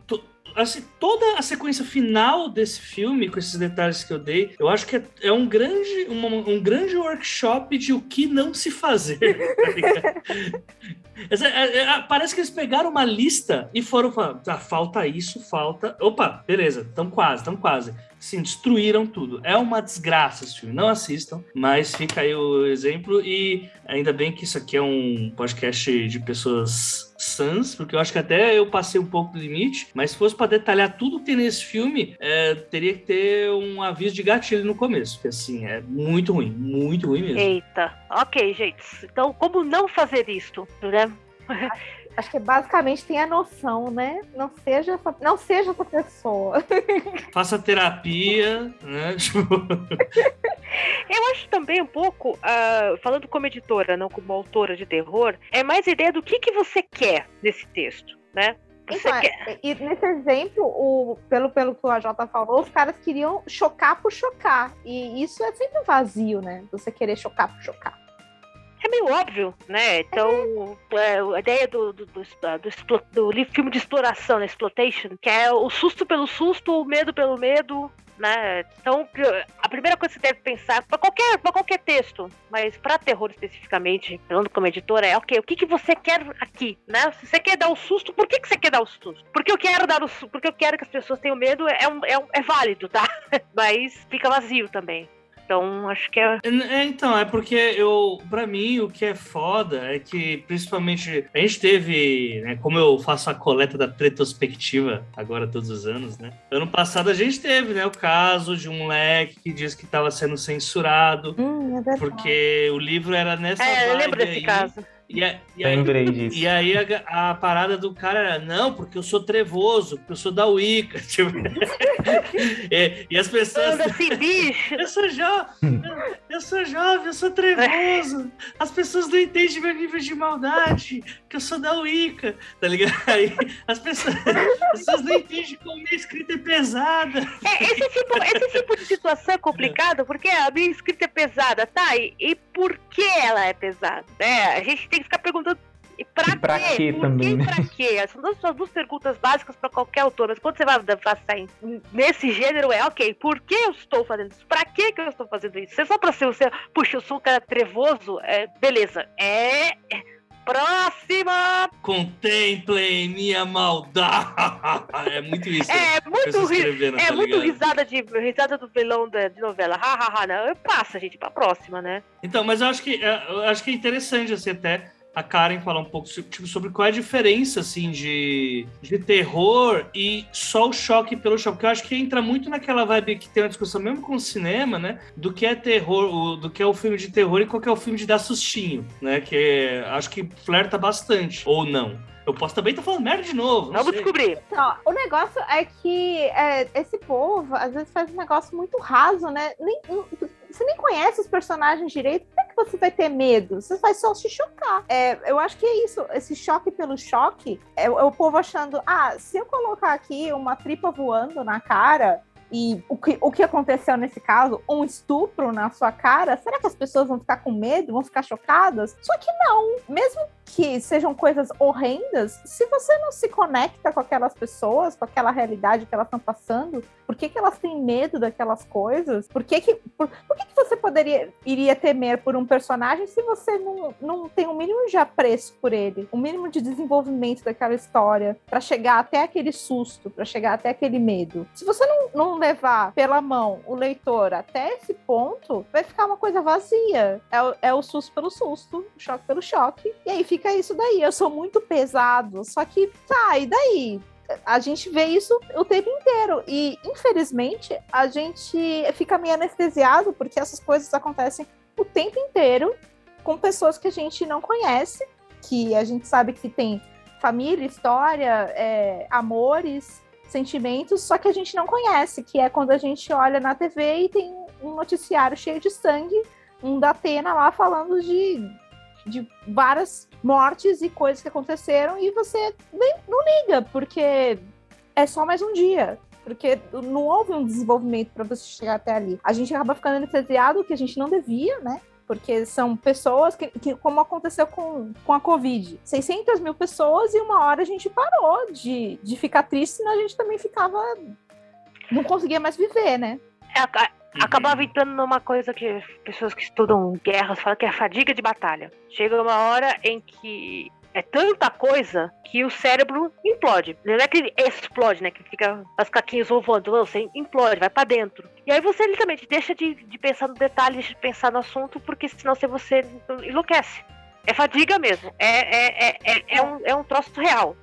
assim, toda a sequência final desse filme, com esses detalhes que eu dei, eu acho que é, é um grande uma- um grande workshop de o que não se fazer. tá é- é- parece que eles pegaram uma lista e foram falando, tá, falta isso, falta. Opa, beleza, estão quase, estão quase. Sim, destruíram tudo. É uma desgraça esse filme. Não assistam, mas fica aí o exemplo. E ainda bem que isso aqui é um podcast de pessoas sãs, porque eu acho que até eu passei um pouco do limite. Mas se fosse para detalhar tudo que tem nesse filme, é, teria que ter um aviso de gatilho no começo. Porque assim, é muito ruim, muito ruim mesmo. Eita. Ok, gente. Então, como não fazer isto, né? Acho que basicamente tem a noção, né? Não seja essa, não seja essa pessoa. Faça terapia, né? Eu acho também um pouco, ah, falando como editora, não como autora de terror, é mais ideia do que, que você quer nesse texto. né? Então, é, quer- e nesse exemplo, o, pelo, pelo que o AJ falou, os caras queriam chocar por chocar. E isso é sempre vazio, né? Você querer chocar por chocar. É meio óbvio, né? Então, é, a ideia do, do, do, do, do filme de exploração, né? Exploitation, que é o susto pelo susto, o medo pelo medo, né? Então, a primeira coisa que você deve pensar, para qualquer, qualquer texto, mas para terror especificamente, falando como editora, é ok, o que, que você quer aqui, né? Se você quer dar o susto, por que, que você quer dar o susto? Porque eu quero dar o porque eu quero que as pessoas tenham medo, é, um, é, um- é válido, tá? mas fica vazio também. Então, acho que é. É, então, é porque eu, pra mim, o que é foda é que, principalmente, a gente teve, né, como eu faço a coleta da retrospectiva agora todos os anos, né? Ano passado a gente teve, né, o caso de um moleque que diz que estava sendo censurado Hum, é porque o livro era nessa É, eu lembro desse aí. caso. E, a- e aí, Lembrei disso. e aí a, a parada do cara era, não, porque eu sou trevoso, porque eu sou da Wicca. Tipo, e, e as pessoas. Assim, bicho. Eu sou jovem, eu sou jovem, eu sou trevoso. As pessoas não entendem meu nível de maldade, que eu sou da Wicca, tá ligado? Aí as pessoas, as pessoas não entendem como minha escrita é pesada. É, esse, tipo, esse tipo de situação é complicado porque a minha escrita é pesada, tá? E, e por que ela é pesada? né? a gente tem que ficar perguntando. Pra, E pra quê? quê Por também, né? pra quê? São duas, são duas perguntas básicas pra qualquer autor. Mas quando você vai passar em- nesse gênero, é ok, por que eu estou fazendo isso? Pra que, que eu estou fazendo isso? Se é só pra ser, você, puxa, eu sou um cara trevoso, é, beleza. É. Próxima! Contemplem minha maldade. É muito isso. É muito ri- É tá muito risada de risada do vilão da, de novela. Ha, ha, ha, não. Passa, gente, pra próxima, né? Então, mas eu acho que é, eu acho que é interessante assim até a Karen falar um pouco tipo, sobre qual é a diferença assim de, de terror e só o choque pelo choque. Porque eu acho que entra muito naquela vibe que tem uma discussão mesmo com o cinema, né? Do que é terror, o- do que é o filme de terror e qual é o filme de dar sustinho, né? Que é- acho que flerta bastante ou não. Eu posso também estar falando merda de novo. não Vamos sei. descobrir. Então, o negócio é que é, esse povo às vezes faz um negócio muito raso, né? Nem, você nem conhece os personagens direito, como é que você vai ter medo? Você vai só se chocar. É, eu acho que é isso, esse choque pelo choque, é, é o povo achando, ah, se eu colocar aqui uma tripa voando na cara. E o que, o que aconteceu nesse caso, um estupro na sua cara, será que as pessoas vão ficar com medo, vão ficar chocadas? Só que não, mesmo que sejam coisas horrendas, se você não se conecta com aquelas pessoas, com aquela realidade que elas estão passando, por que, que elas têm medo daquelas coisas? Por que, que, por, por que, que você poderia iria temer por um personagem se você não, não tem o mínimo de apreço por ele, o mínimo de desenvolvimento daquela história, para chegar até aquele susto, para chegar até aquele medo? Se você não, não levar pela mão o leitor até esse ponto, vai ficar uma coisa vazia. É, é o susto pelo susto, o choque pelo choque. E aí fica isso daí. Eu sou muito pesado. Só que, tá, e daí? A gente vê isso o tempo inteiro. E, infelizmente, a gente fica meio anestesiado porque essas coisas acontecem o tempo inteiro com pessoas que a gente não conhece, que a gente sabe que tem família, história, é, amores, sentimentos, só que a gente não conhece, que é quando a gente olha na TV e tem um noticiário cheio de sangue, um da Atena lá falando de, de várias mortes e coisas que aconteceram e você nem, não liga, porque é só mais um dia. Porque não houve um desenvolvimento para você chegar até ali. A gente acaba ficando anestesiado, que a gente não devia, né? Porque são pessoas que, que como aconteceu com, com a Covid, 600 mil pessoas e uma hora a gente parou de, de ficar triste, senão a gente também ficava. Não conseguia mais viver, né? Uhum. acabava entrando numa coisa que pessoas que estudam guerras falam que é a fadiga de batalha. Chega uma hora em que é tanta coisa que o cérebro implode. Não é que ele explode, né? Que fica as caquinhas voando. Não, você implode, vai pra dentro. E aí você literalmente deixa de, de pensar no detalhe, deixa de pensar no assunto, porque senão você enlouquece. É fadiga mesmo. É, é, é, é, é um, é um troço real.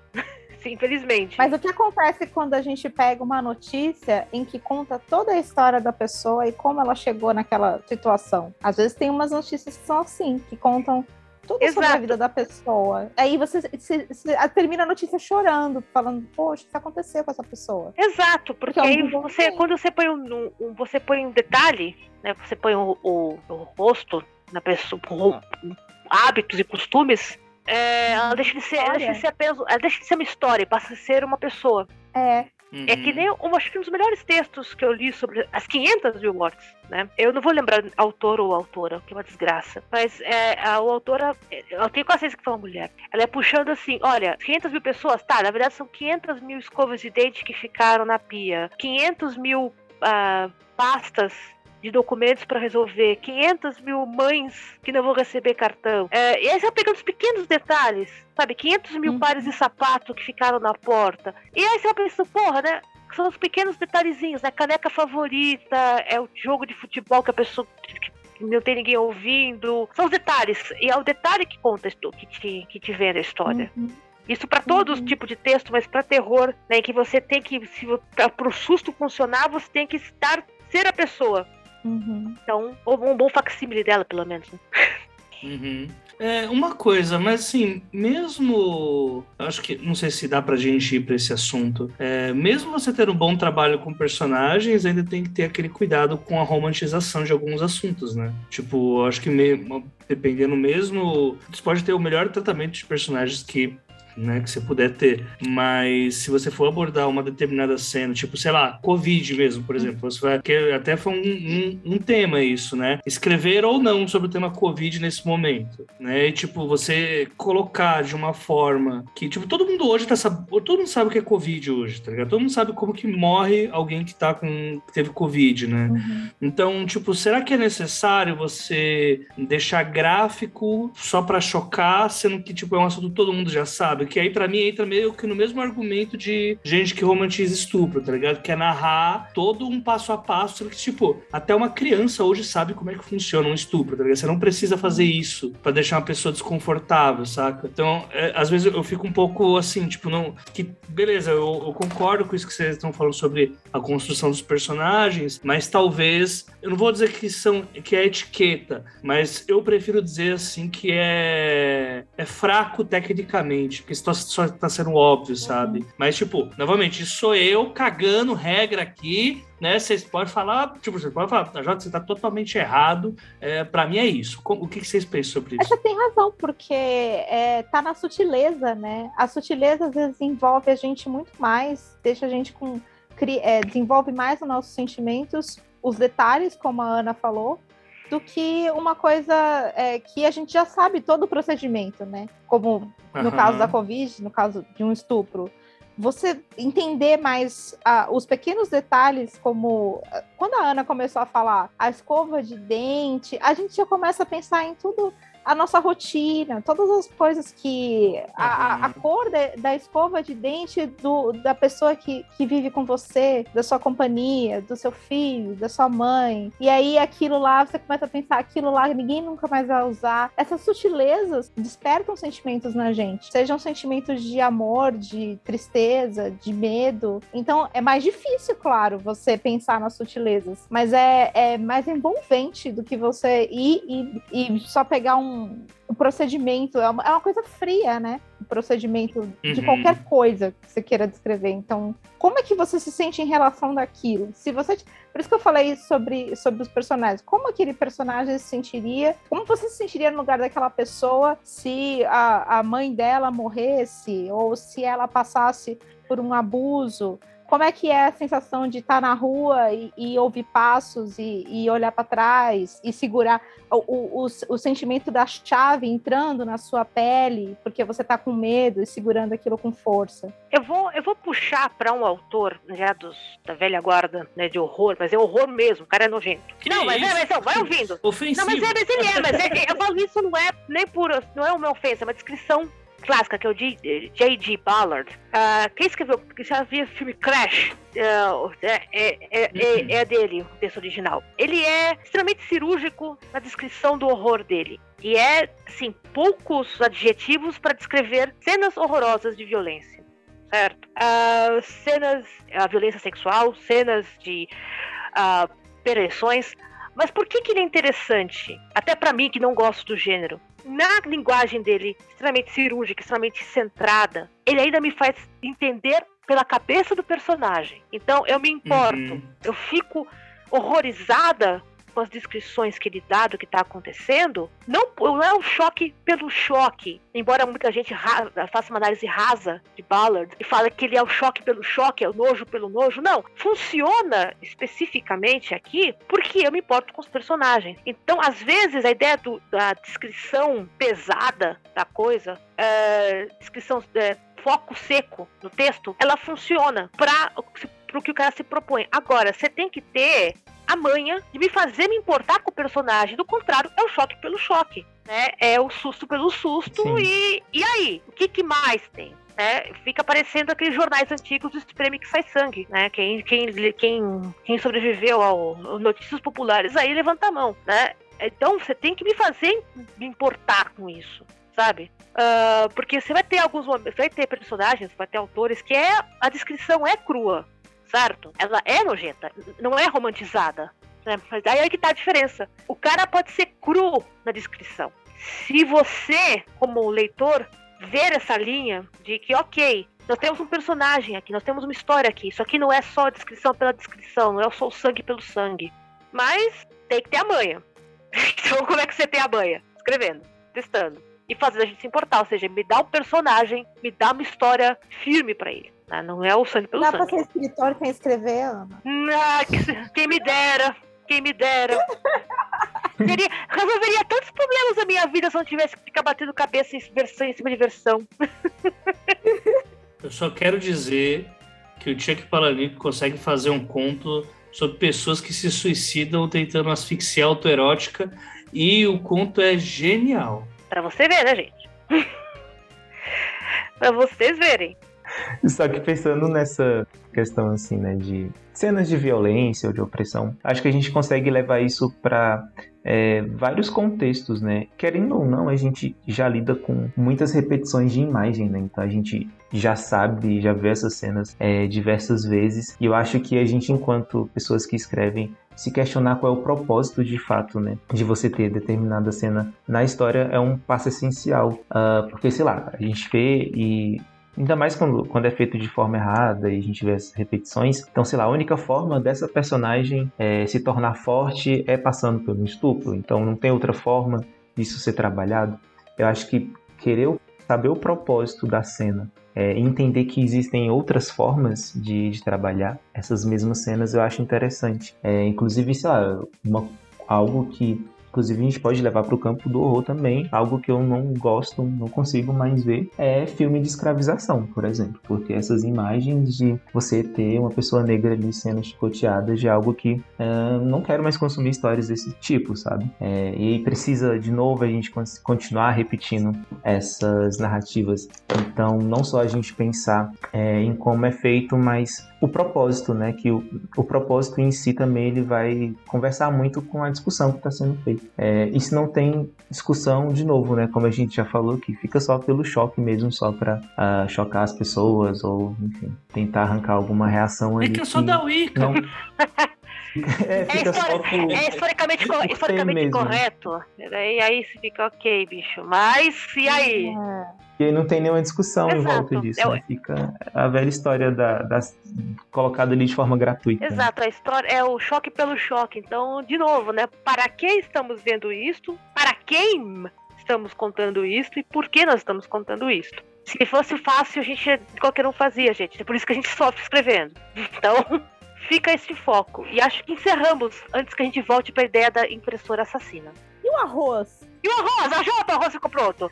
Sim, infelizmente. Mas o que acontece quando a gente pega uma notícia em que conta toda a história da pessoa e como ela chegou naquela situação? Às vezes tem umas notícias que são assim, que contam tudo sobre a Exato. vida da pessoa. Aí você, você- você termina a notícia chorando, falando, poxa, o que aconteceu com essa pessoa? Exato, porque Porque é aí você, quando você põe um, um- você põe um detalhe, né? Você põe o, o- o rosto na pessoa, hábitos e costumes é, ela deixa de ser, ela deixa de ser apenas, ela deixa de ser uma história, e passa a ser uma pessoa. É, É que nem um, acho que um dos melhores textos que eu li sobre as 500 mil mortes, né? Eu não vou lembrar autor ou autora, que é uma desgraça. Mas é, a, a autora, eu tenho quase certeza que foi uma mulher. Ela é puxando assim: olha, 500 mil pessoas, tá, na verdade são 500 mil escovas de dente que ficaram na pia, 500 mil ah, pastas de documentos para resolver, 500 mil mães que não vão receber cartão. É, e aí você vai pegando os pequenos detalhes, sabe? 500 mil Uhum. pares de sapato que ficaram na porta. E aí você vai pensando, porra, né? São os pequenos detalhezinhos, né? Caneca favorita, é o jogo de futebol que a pessoa que não tem ninguém ouvindo. São os detalhes. E é o detalhe que conta, que te, que te vende a história. uhum. Isso para todos Uhum. os tipos de texto, mas para terror, né, que você tem que, se para o susto funcionar, você tem que estar ser a pessoa. Uhum. Então, ou um bom facsímile dela, pelo menos. né? Uhum. É, uma coisa, mas assim, mesmo. Acho que. Não sei se dá pra gente ir pra esse assunto. É, mesmo você ter um bom trabalho com personagens, ainda tem que ter aquele cuidado com a romantização de alguns assuntos, né? Tipo, acho que me- dependendo mesmo. Você pode ter o melhor tratamento de personagens que. Né, que você puder ter, mas se você for abordar uma determinada cena, tipo, sei lá, Covid mesmo, por exemplo, você vai, que até foi um, um, um tema isso, né? Escrever ou não sobre o tema Covid nesse momento, né? E, tipo, você colocar de uma forma que, tipo, todo mundo hoje tá sab... todo mundo sabe o que é Covid hoje, tá ligado? Todo mundo sabe como que morre alguém que tá com que teve Covid, né? Uhum. Então, tipo, será que é necessário você deixar gráfico só pra chocar, sendo que tipo é um assunto que todo mundo já sabe? Que aí pra mim entra meio que no mesmo argumento de gente que romantiza estupro, tá ligado? Que é narrar todo um passo a passo, que tipo, até uma criança hoje sabe como é que funciona um estupro, tá ligado? Você não precisa fazer isso pra deixar uma pessoa desconfortável, saca? Então, é, às vezes eu fico um pouco assim, tipo, não que beleza, eu, eu concordo com isso que vocês estão falando sobre a construção dos personagens, mas talvez eu não vou dizer que são que é etiqueta, mas eu prefiro dizer assim que é é fraco tecnicamente, porque só, só tá sendo óbvio, sabe? Mas tipo, novamente, isso sou eu cagando regra aqui, né? Vocês podem falar, tipo, vocês podem falar, Jota, você tá totalmente errado. É, para mim é isso. O que, que vocês pensam sobre Mas isso? você tem razão, porque é, tá na sutileza, né? A sutileza às vezes envolve a gente muito mais, deixa a gente com. é, desenvolve mais os nossos sentimentos, os detalhes, como a Ana falou, do que uma coisa é, que a gente já sabe todo o procedimento, né? Como no Aham. caso da Covid, no caso de um estupro. Você entender mais ah, os pequenos detalhes, como quando a Ana começou a falar a escova de dente, a gente já começa a pensar em tudo, a nossa rotina, todas as coisas que. A, a- Uhum. cor da, da escova de dente do, da pessoa que, que vive com você, da sua companhia, do seu filho, da sua mãe. E aí aquilo lá, você começa a pensar, aquilo lá ninguém nunca mais vai usar. Essas sutilezas despertam sentimentos na gente. Sejam sentimentos de amor, de tristeza, de medo. Então é mais difícil, claro, você pensar nas sutilezas. Mas é, é mais envolvente do que você ir e, e só pegar um, um procedimento. É uma, é uma coisa fria, né? O procedimento de Uhum. qualquer coisa que você queira descrever. Então, como é que você se sente em relação daquilo? Se você. Por isso que eu falei sobre, sobre os personagens. Como aquele personagem se sentiria? Como você se sentiria no lugar daquela pessoa se a, a mãe dela morresse? Ou se ela passasse por um abuso? Como é que é a sensação de estar na rua e, e ouvir passos e, e olhar para trás e segurar o, o, o, o sentimento da chave entrando na sua pele porque você está com medo e segurando aquilo com força? Eu vou, eu vou puxar para um autor já dos, da velha guarda, né, de horror, mas é horror mesmo, o cara é nojento. Que não, mas é, mas não, vai ouvindo. Ofensivo. Não, mas é, mas ele é, mas é, eu falo isso não é nem por, não é uma ofensa, é uma descrição clássica, que é o J.G. Ballard. Ah, quem escreveu, já viu o filme Crash, ah, é, é, é, é, é dele, o texto original. Ele é extremamente cirúrgico na descrição do horror dele. E é, assim, poucos adjetivos para descrever cenas horrorosas de violência. Certo? Ah, cenas, a violência sexual, cenas de ah, perversões. Mas por que, que ele é interessante? Até para mim, que não gosto do gênero. Na linguagem dele, extremamente cirúrgica, extremamente centrada, ele ainda me faz entender pela cabeça do personagem. Então eu me importo, Uhum. eu fico horrorizada com as descrições que ele dá do que está acontecendo, não, não é um choque pelo choque. Embora muita gente faça uma análise rasa de Ballard e fale que ele é o choque pelo choque, é o nojo pelo nojo. Não. Funciona especificamente aqui porque eu me importo com os personagens. Então, às vezes, a ideia do, da descrição pesada da coisa, é, descrição. É, foco seco no texto, ela funciona para o que o cara se propõe. Agora, você tem que ter a manha de me fazer me importar com o personagem. Do contrário, é o choque pelo choque. Né? É o susto pelo susto. E, e aí? O que, que mais tem? É, fica parecendo aqueles jornais antigos do Espreme que sai sangue, né? Quem, quem, quem, quem sobreviveu ao, ao Notícias Populares aí levanta a mão, né? Então você tem que me fazer me importar com isso, sabe? Uh, porque você vai ter alguns momentos, vai ter personagens, vai ter autores que é a descrição é crua, certo? Ela é nojenta, não é romantizada. Né? Mas aí é que tá a diferença. O cara pode ser cru na descrição. Se você, como leitor, ver essa linha de que, ok, nós temos um personagem aqui, nós temos uma história aqui. Isso aqui não é só descrição pela descrição, não é só o sangue pelo sangue. Mas tem que ter a manha. Então, como é que você tem a manha? Escrevendo, testando e fazendo a gente se importar. Ou seja, me dá um personagem, me dá uma história firme para ele. Né? Não é o sangue pelo Dá sangue. Dá pra ser escritor sem escrever, Ana? Ah, quem me dera, quem me dera. Seria, resolveria tantos problemas da minha vida se eu não tivesse que ficar batendo cabeça em versão em cima de versão. Eu só quero dizer que o Chuck Palahniuk consegue fazer um conto sobre pessoas que se suicidam tentando asfixiar autoerótica e o conto é genial. Pra você ver, né, gente? pra vocês verem. Só que pensando nessa questão assim, né, de cenas de violência ou de opressão, acho que a gente consegue levar isso para é, vários contextos, né? Querendo ou não, a gente já lida com muitas repetições de imagem, né? Então a gente já sabe, já vê essas cenas é, diversas vezes. E eu acho que a gente, enquanto pessoas que escrevem, se questionar qual é o propósito de fato, né, de você ter determinada cena na história é um passo essencial, uh, porque sei lá, a gente vê e Ainda mais quando, quando é feito de forma errada e a gente vê as repetições. Então, sei lá, a única forma dessa personagem é, se tornar forte é passando pelo estupro. Então, não tem outra forma disso ser trabalhado. Eu acho que querer saber o propósito da cena, é, entender que existem outras formas de, de, trabalhar essas mesmas cenas, eu acho interessante. É, inclusive, sei lá, uma, algo que Inclusive, a gente pode levar para o campo do horror também. Algo que eu não gosto, não consigo mais ver, é filme de escravização, por exemplo. Porque essas imagens de você ter uma pessoa negra ali sendo chicoteada de algo que uh, não quero mais consumir histórias desse tipo, sabe? É, e precisa, de novo, a gente continuar repetindo essas narrativas. Então, não só a gente pensar é, em como é feito, mas o propósito, né? Que o, o propósito em si também ele vai conversar muito com a discussão que está sendo feita. É, e se não tem discussão, de novo, né? Como a gente já falou, que fica só pelo choque mesmo, só para uh, chocar as pessoas ou, enfim, tentar arrancar alguma reação ali. É que eu sou da Wicca. Não... É, é, histori é, historicamente, co historicamente correto. E aí você fica ok, bicho. Mas e aí? E aí não tem nenhuma discussão Exato. em volta disso. É né? Fica a velha história da, da, colocada ali de forma gratuita. Exato, a história é o choque pelo choque. Então, de novo, né? Para que estamos vendo isto? Para quem estamos contando isto? E por que nós estamos contando isto? Se fosse fácil, a gente qualquer um fazia, gente. É por isso que a gente sofre escrevendo. Então, fica esse foco. E acho que encerramos antes que a gente volte para a ideia da impressora assassina. E o arroz? E o arroz? A jota, o arroz ficou pronto.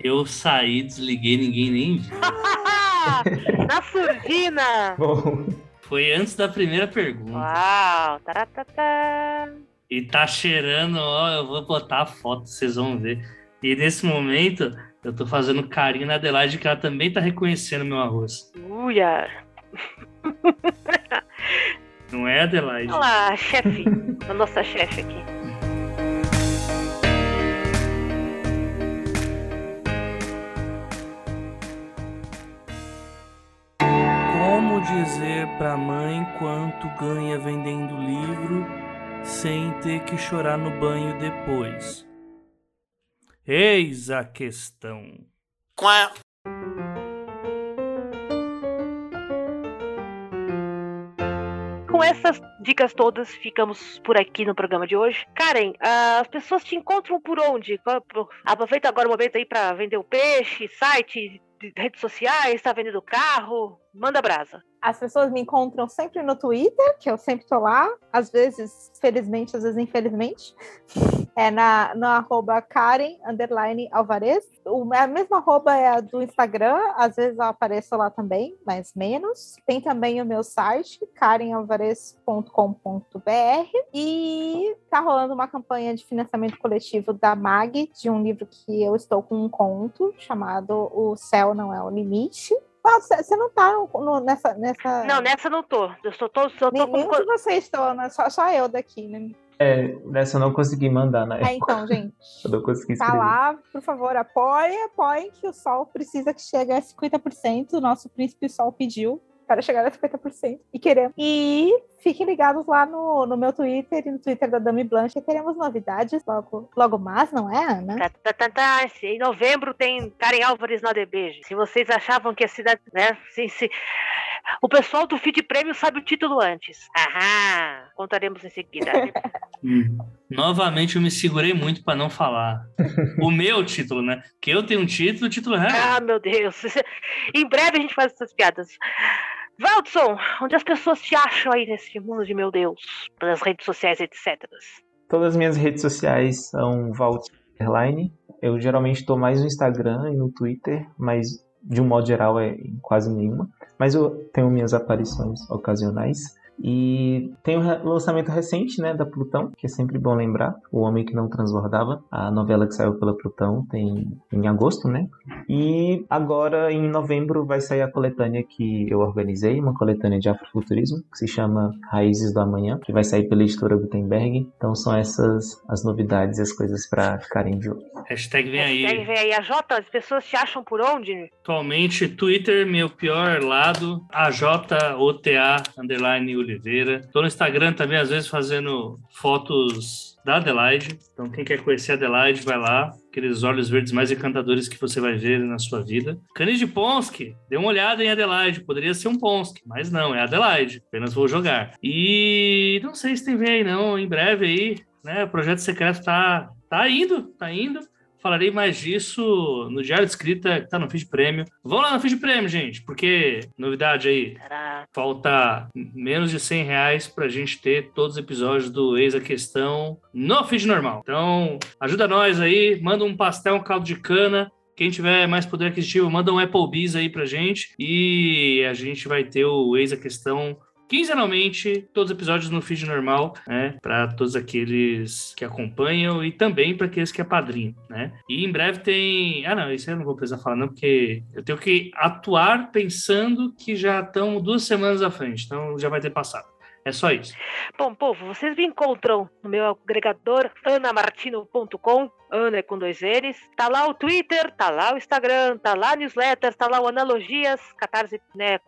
Eu saí, desliguei, ninguém nem viu. Na surdina! Bom. Foi antes da primeira pergunta. Uau! Taratata. E tá cheirando, ó, eu vou botar a foto, vocês vão ver. E nesse momento, eu tô fazendo carinho na Adelaide, que ela também tá reconhecendo meu arroz. Uia! Não é, Adelaide? Olha lá, chefe. a nossa chefe aqui. Como dizer pra mãe quanto ganha vendendo livro sem ter que chorar no banho depois? Eis a questão. Quá. Essas dicas todas, ficamos por aqui no programa de hoje. Karen, as pessoas te encontram por onde? Aproveita agora o momento aí para vender o peixe, site, redes sociais, está vendendo carro, manda brasa. As pessoas me encontram sempre no Twitter, que eu sempre tô lá, às vezes felizmente, às vezes infelizmente. É na, no arroba Karen underline Alvarez. O, a mesma arroba é a do Instagram, às vezes eu apareço lá também, mas menos. Tem também o meu site, karenalvarez.com.br. E tá rolando uma campanha de financiamento coletivo da MAG, de um livro que eu estou com um conto, chamado O Céu Não É o Limite. Você não tá no, nessa, nessa. Não, nessa não tô. Eu só tô. Só tô Nenhum com... de vocês estão, né? Só, só eu daqui, né? É, nessa eu não consegui mandar, né? É, então, gente. eu não consegui tá escrever. Tá lá, por favor, apoie, apoiem que o Sol precisa que chegue a 50%. O nosso príncipe Sol pediu para chegar a 50% e queremos. E fiquem ligados lá no, no meu Twitter e no Twitter da Dami Blanche, teremos novidades logo, logo mais, não é, Ana? Tá, tá, tá, tá. Em novembro tem Karen Álvares na DB. Se vocês achavam que a cidade, né, se... O pessoal do Feed Prêmio sabe o título antes. Aham, contaremos em seguida. hum. Novamente eu me segurei muito para não falar. o meu título, né? Que eu tenho um título, o título é. Ah, meu Deus. em breve a gente faz essas piadas. Valdson, onde as pessoas te acham aí nesse mundo de meu Deus? Pelas redes sociais, etc. Todas as minhas redes sociais são Valt Eu geralmente estou mais no Instagram e no Twitter, mas de um modo geral é quase nenhuma. Mas eu tenho minhas aparições ocasionais. E tem um lançamento recente, né, da Plutão, que é sempre bom lembrar, O Homem que Não Transbordava, a novela que saiu pela Plutão tem em agosto, né? E agora em novembro vai sair a coletânea que eu organizei, uma coletânea de afrofuturismo, que se chama Raízes do Amanhã, que vai sair pela editora Gutenberg. Então são essas as novidades e as coisas para ficarem de olho. Hashtag vem aí. Hashtag vem aí. A Jota, as pessoas te acham por onde? Atualmente, Twitter, meu pior lado, AJOTA underline Oliveira. Tô no Instagram também, às vezes, fazendo fotos da Adelaide. Então, quem quer conhecer a Adelaide, vai lá. Aqueles olhos verdes mais encantadores que você vai ver na sua vida. Canis de Ponsky, dê uma olhada em Adelaide. Poderia ser um Ponsky, mas não, é Adelaide. Apenas vou jogar. E não sei se tem vem aí, não. Em breve aí, né? O projeto secreto tá, tá indo, tá indo. Falarei mais disso no Diário de Escrita, que tá no Feed Prêmio. Vão lá no Feed Prêmio, gente, porque, novidade aí, falta menos de 100 reais pra gente ter todos os episódios do Eis a Questão no Feed normal. Então, ajuda nós aí, manda um pastel, um caldo de cana, quem tiver mais poder aquisitivo, manda um Applebee's aí pra gente e a gente vai ter o Eis a Questão quinzenalmente, todos os episódios no feed normal, né? Para todos aqueles que acompanham e também para aqueles que é padrinho, né? E em breve tem. Ah, não, isso eu não vou precisar falar, não, porque eu tenho que atuar pensando que já estão duas semanas à frente, então já vai ter passado. É só isso. Bom, povo, vocês me encontram no meu agregador anamartino.com, Ana é com dois N's. Tá lá o Twitter, tá lá o Instagram, tá lá a newsletter, tá lá o Analogias, Catarse, né,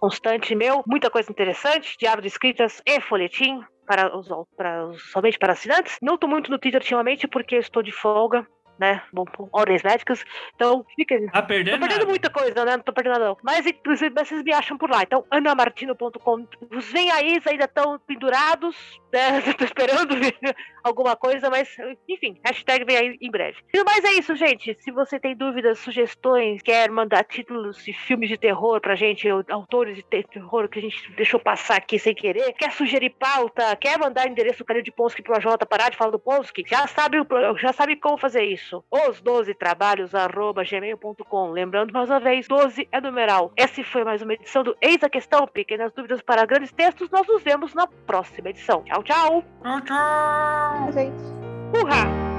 constante meu, muita coisa interessante, diário de escritas e folhetim para os, para somente para assinantes. Não estou muito no Twitter ultimamente porque estou de folga, né? Bom, ordens médicas. Então, fica. Tá perdendo? Tô perdendo muita coisa, né? Não tô perdendo nada, não. Mas, inclusive, vocês me acham por lá. Então, anamartino.com. Os vem aí ainda estão pendurados, né? Tô esperando alguma coisa, mas, enfim, hashtag vem aí em breve. Mas é isso, gente. Se você tem dúvidas, sugestões, quer mandar títulos de filmes de terror pra gente, autores de terror que a gente deixou passar aqui sem querer, quer sugerir pauta, quer mandar endereço do Calil de Ponsky pro AJ parar de falar do Ponsky, já sabe, já sabe como fazer isso isso. Os 12 trabalhos, arroba gmail.com. Lembrando mais uma vez, 12 é numeral. Essa foi mais uma edição do Eis a Questão. Pequenas dúvidas para grandes textos. Nós nos vemos na próxima edição. Tchau, tchau. Tchau, tchau. Gente. Urra!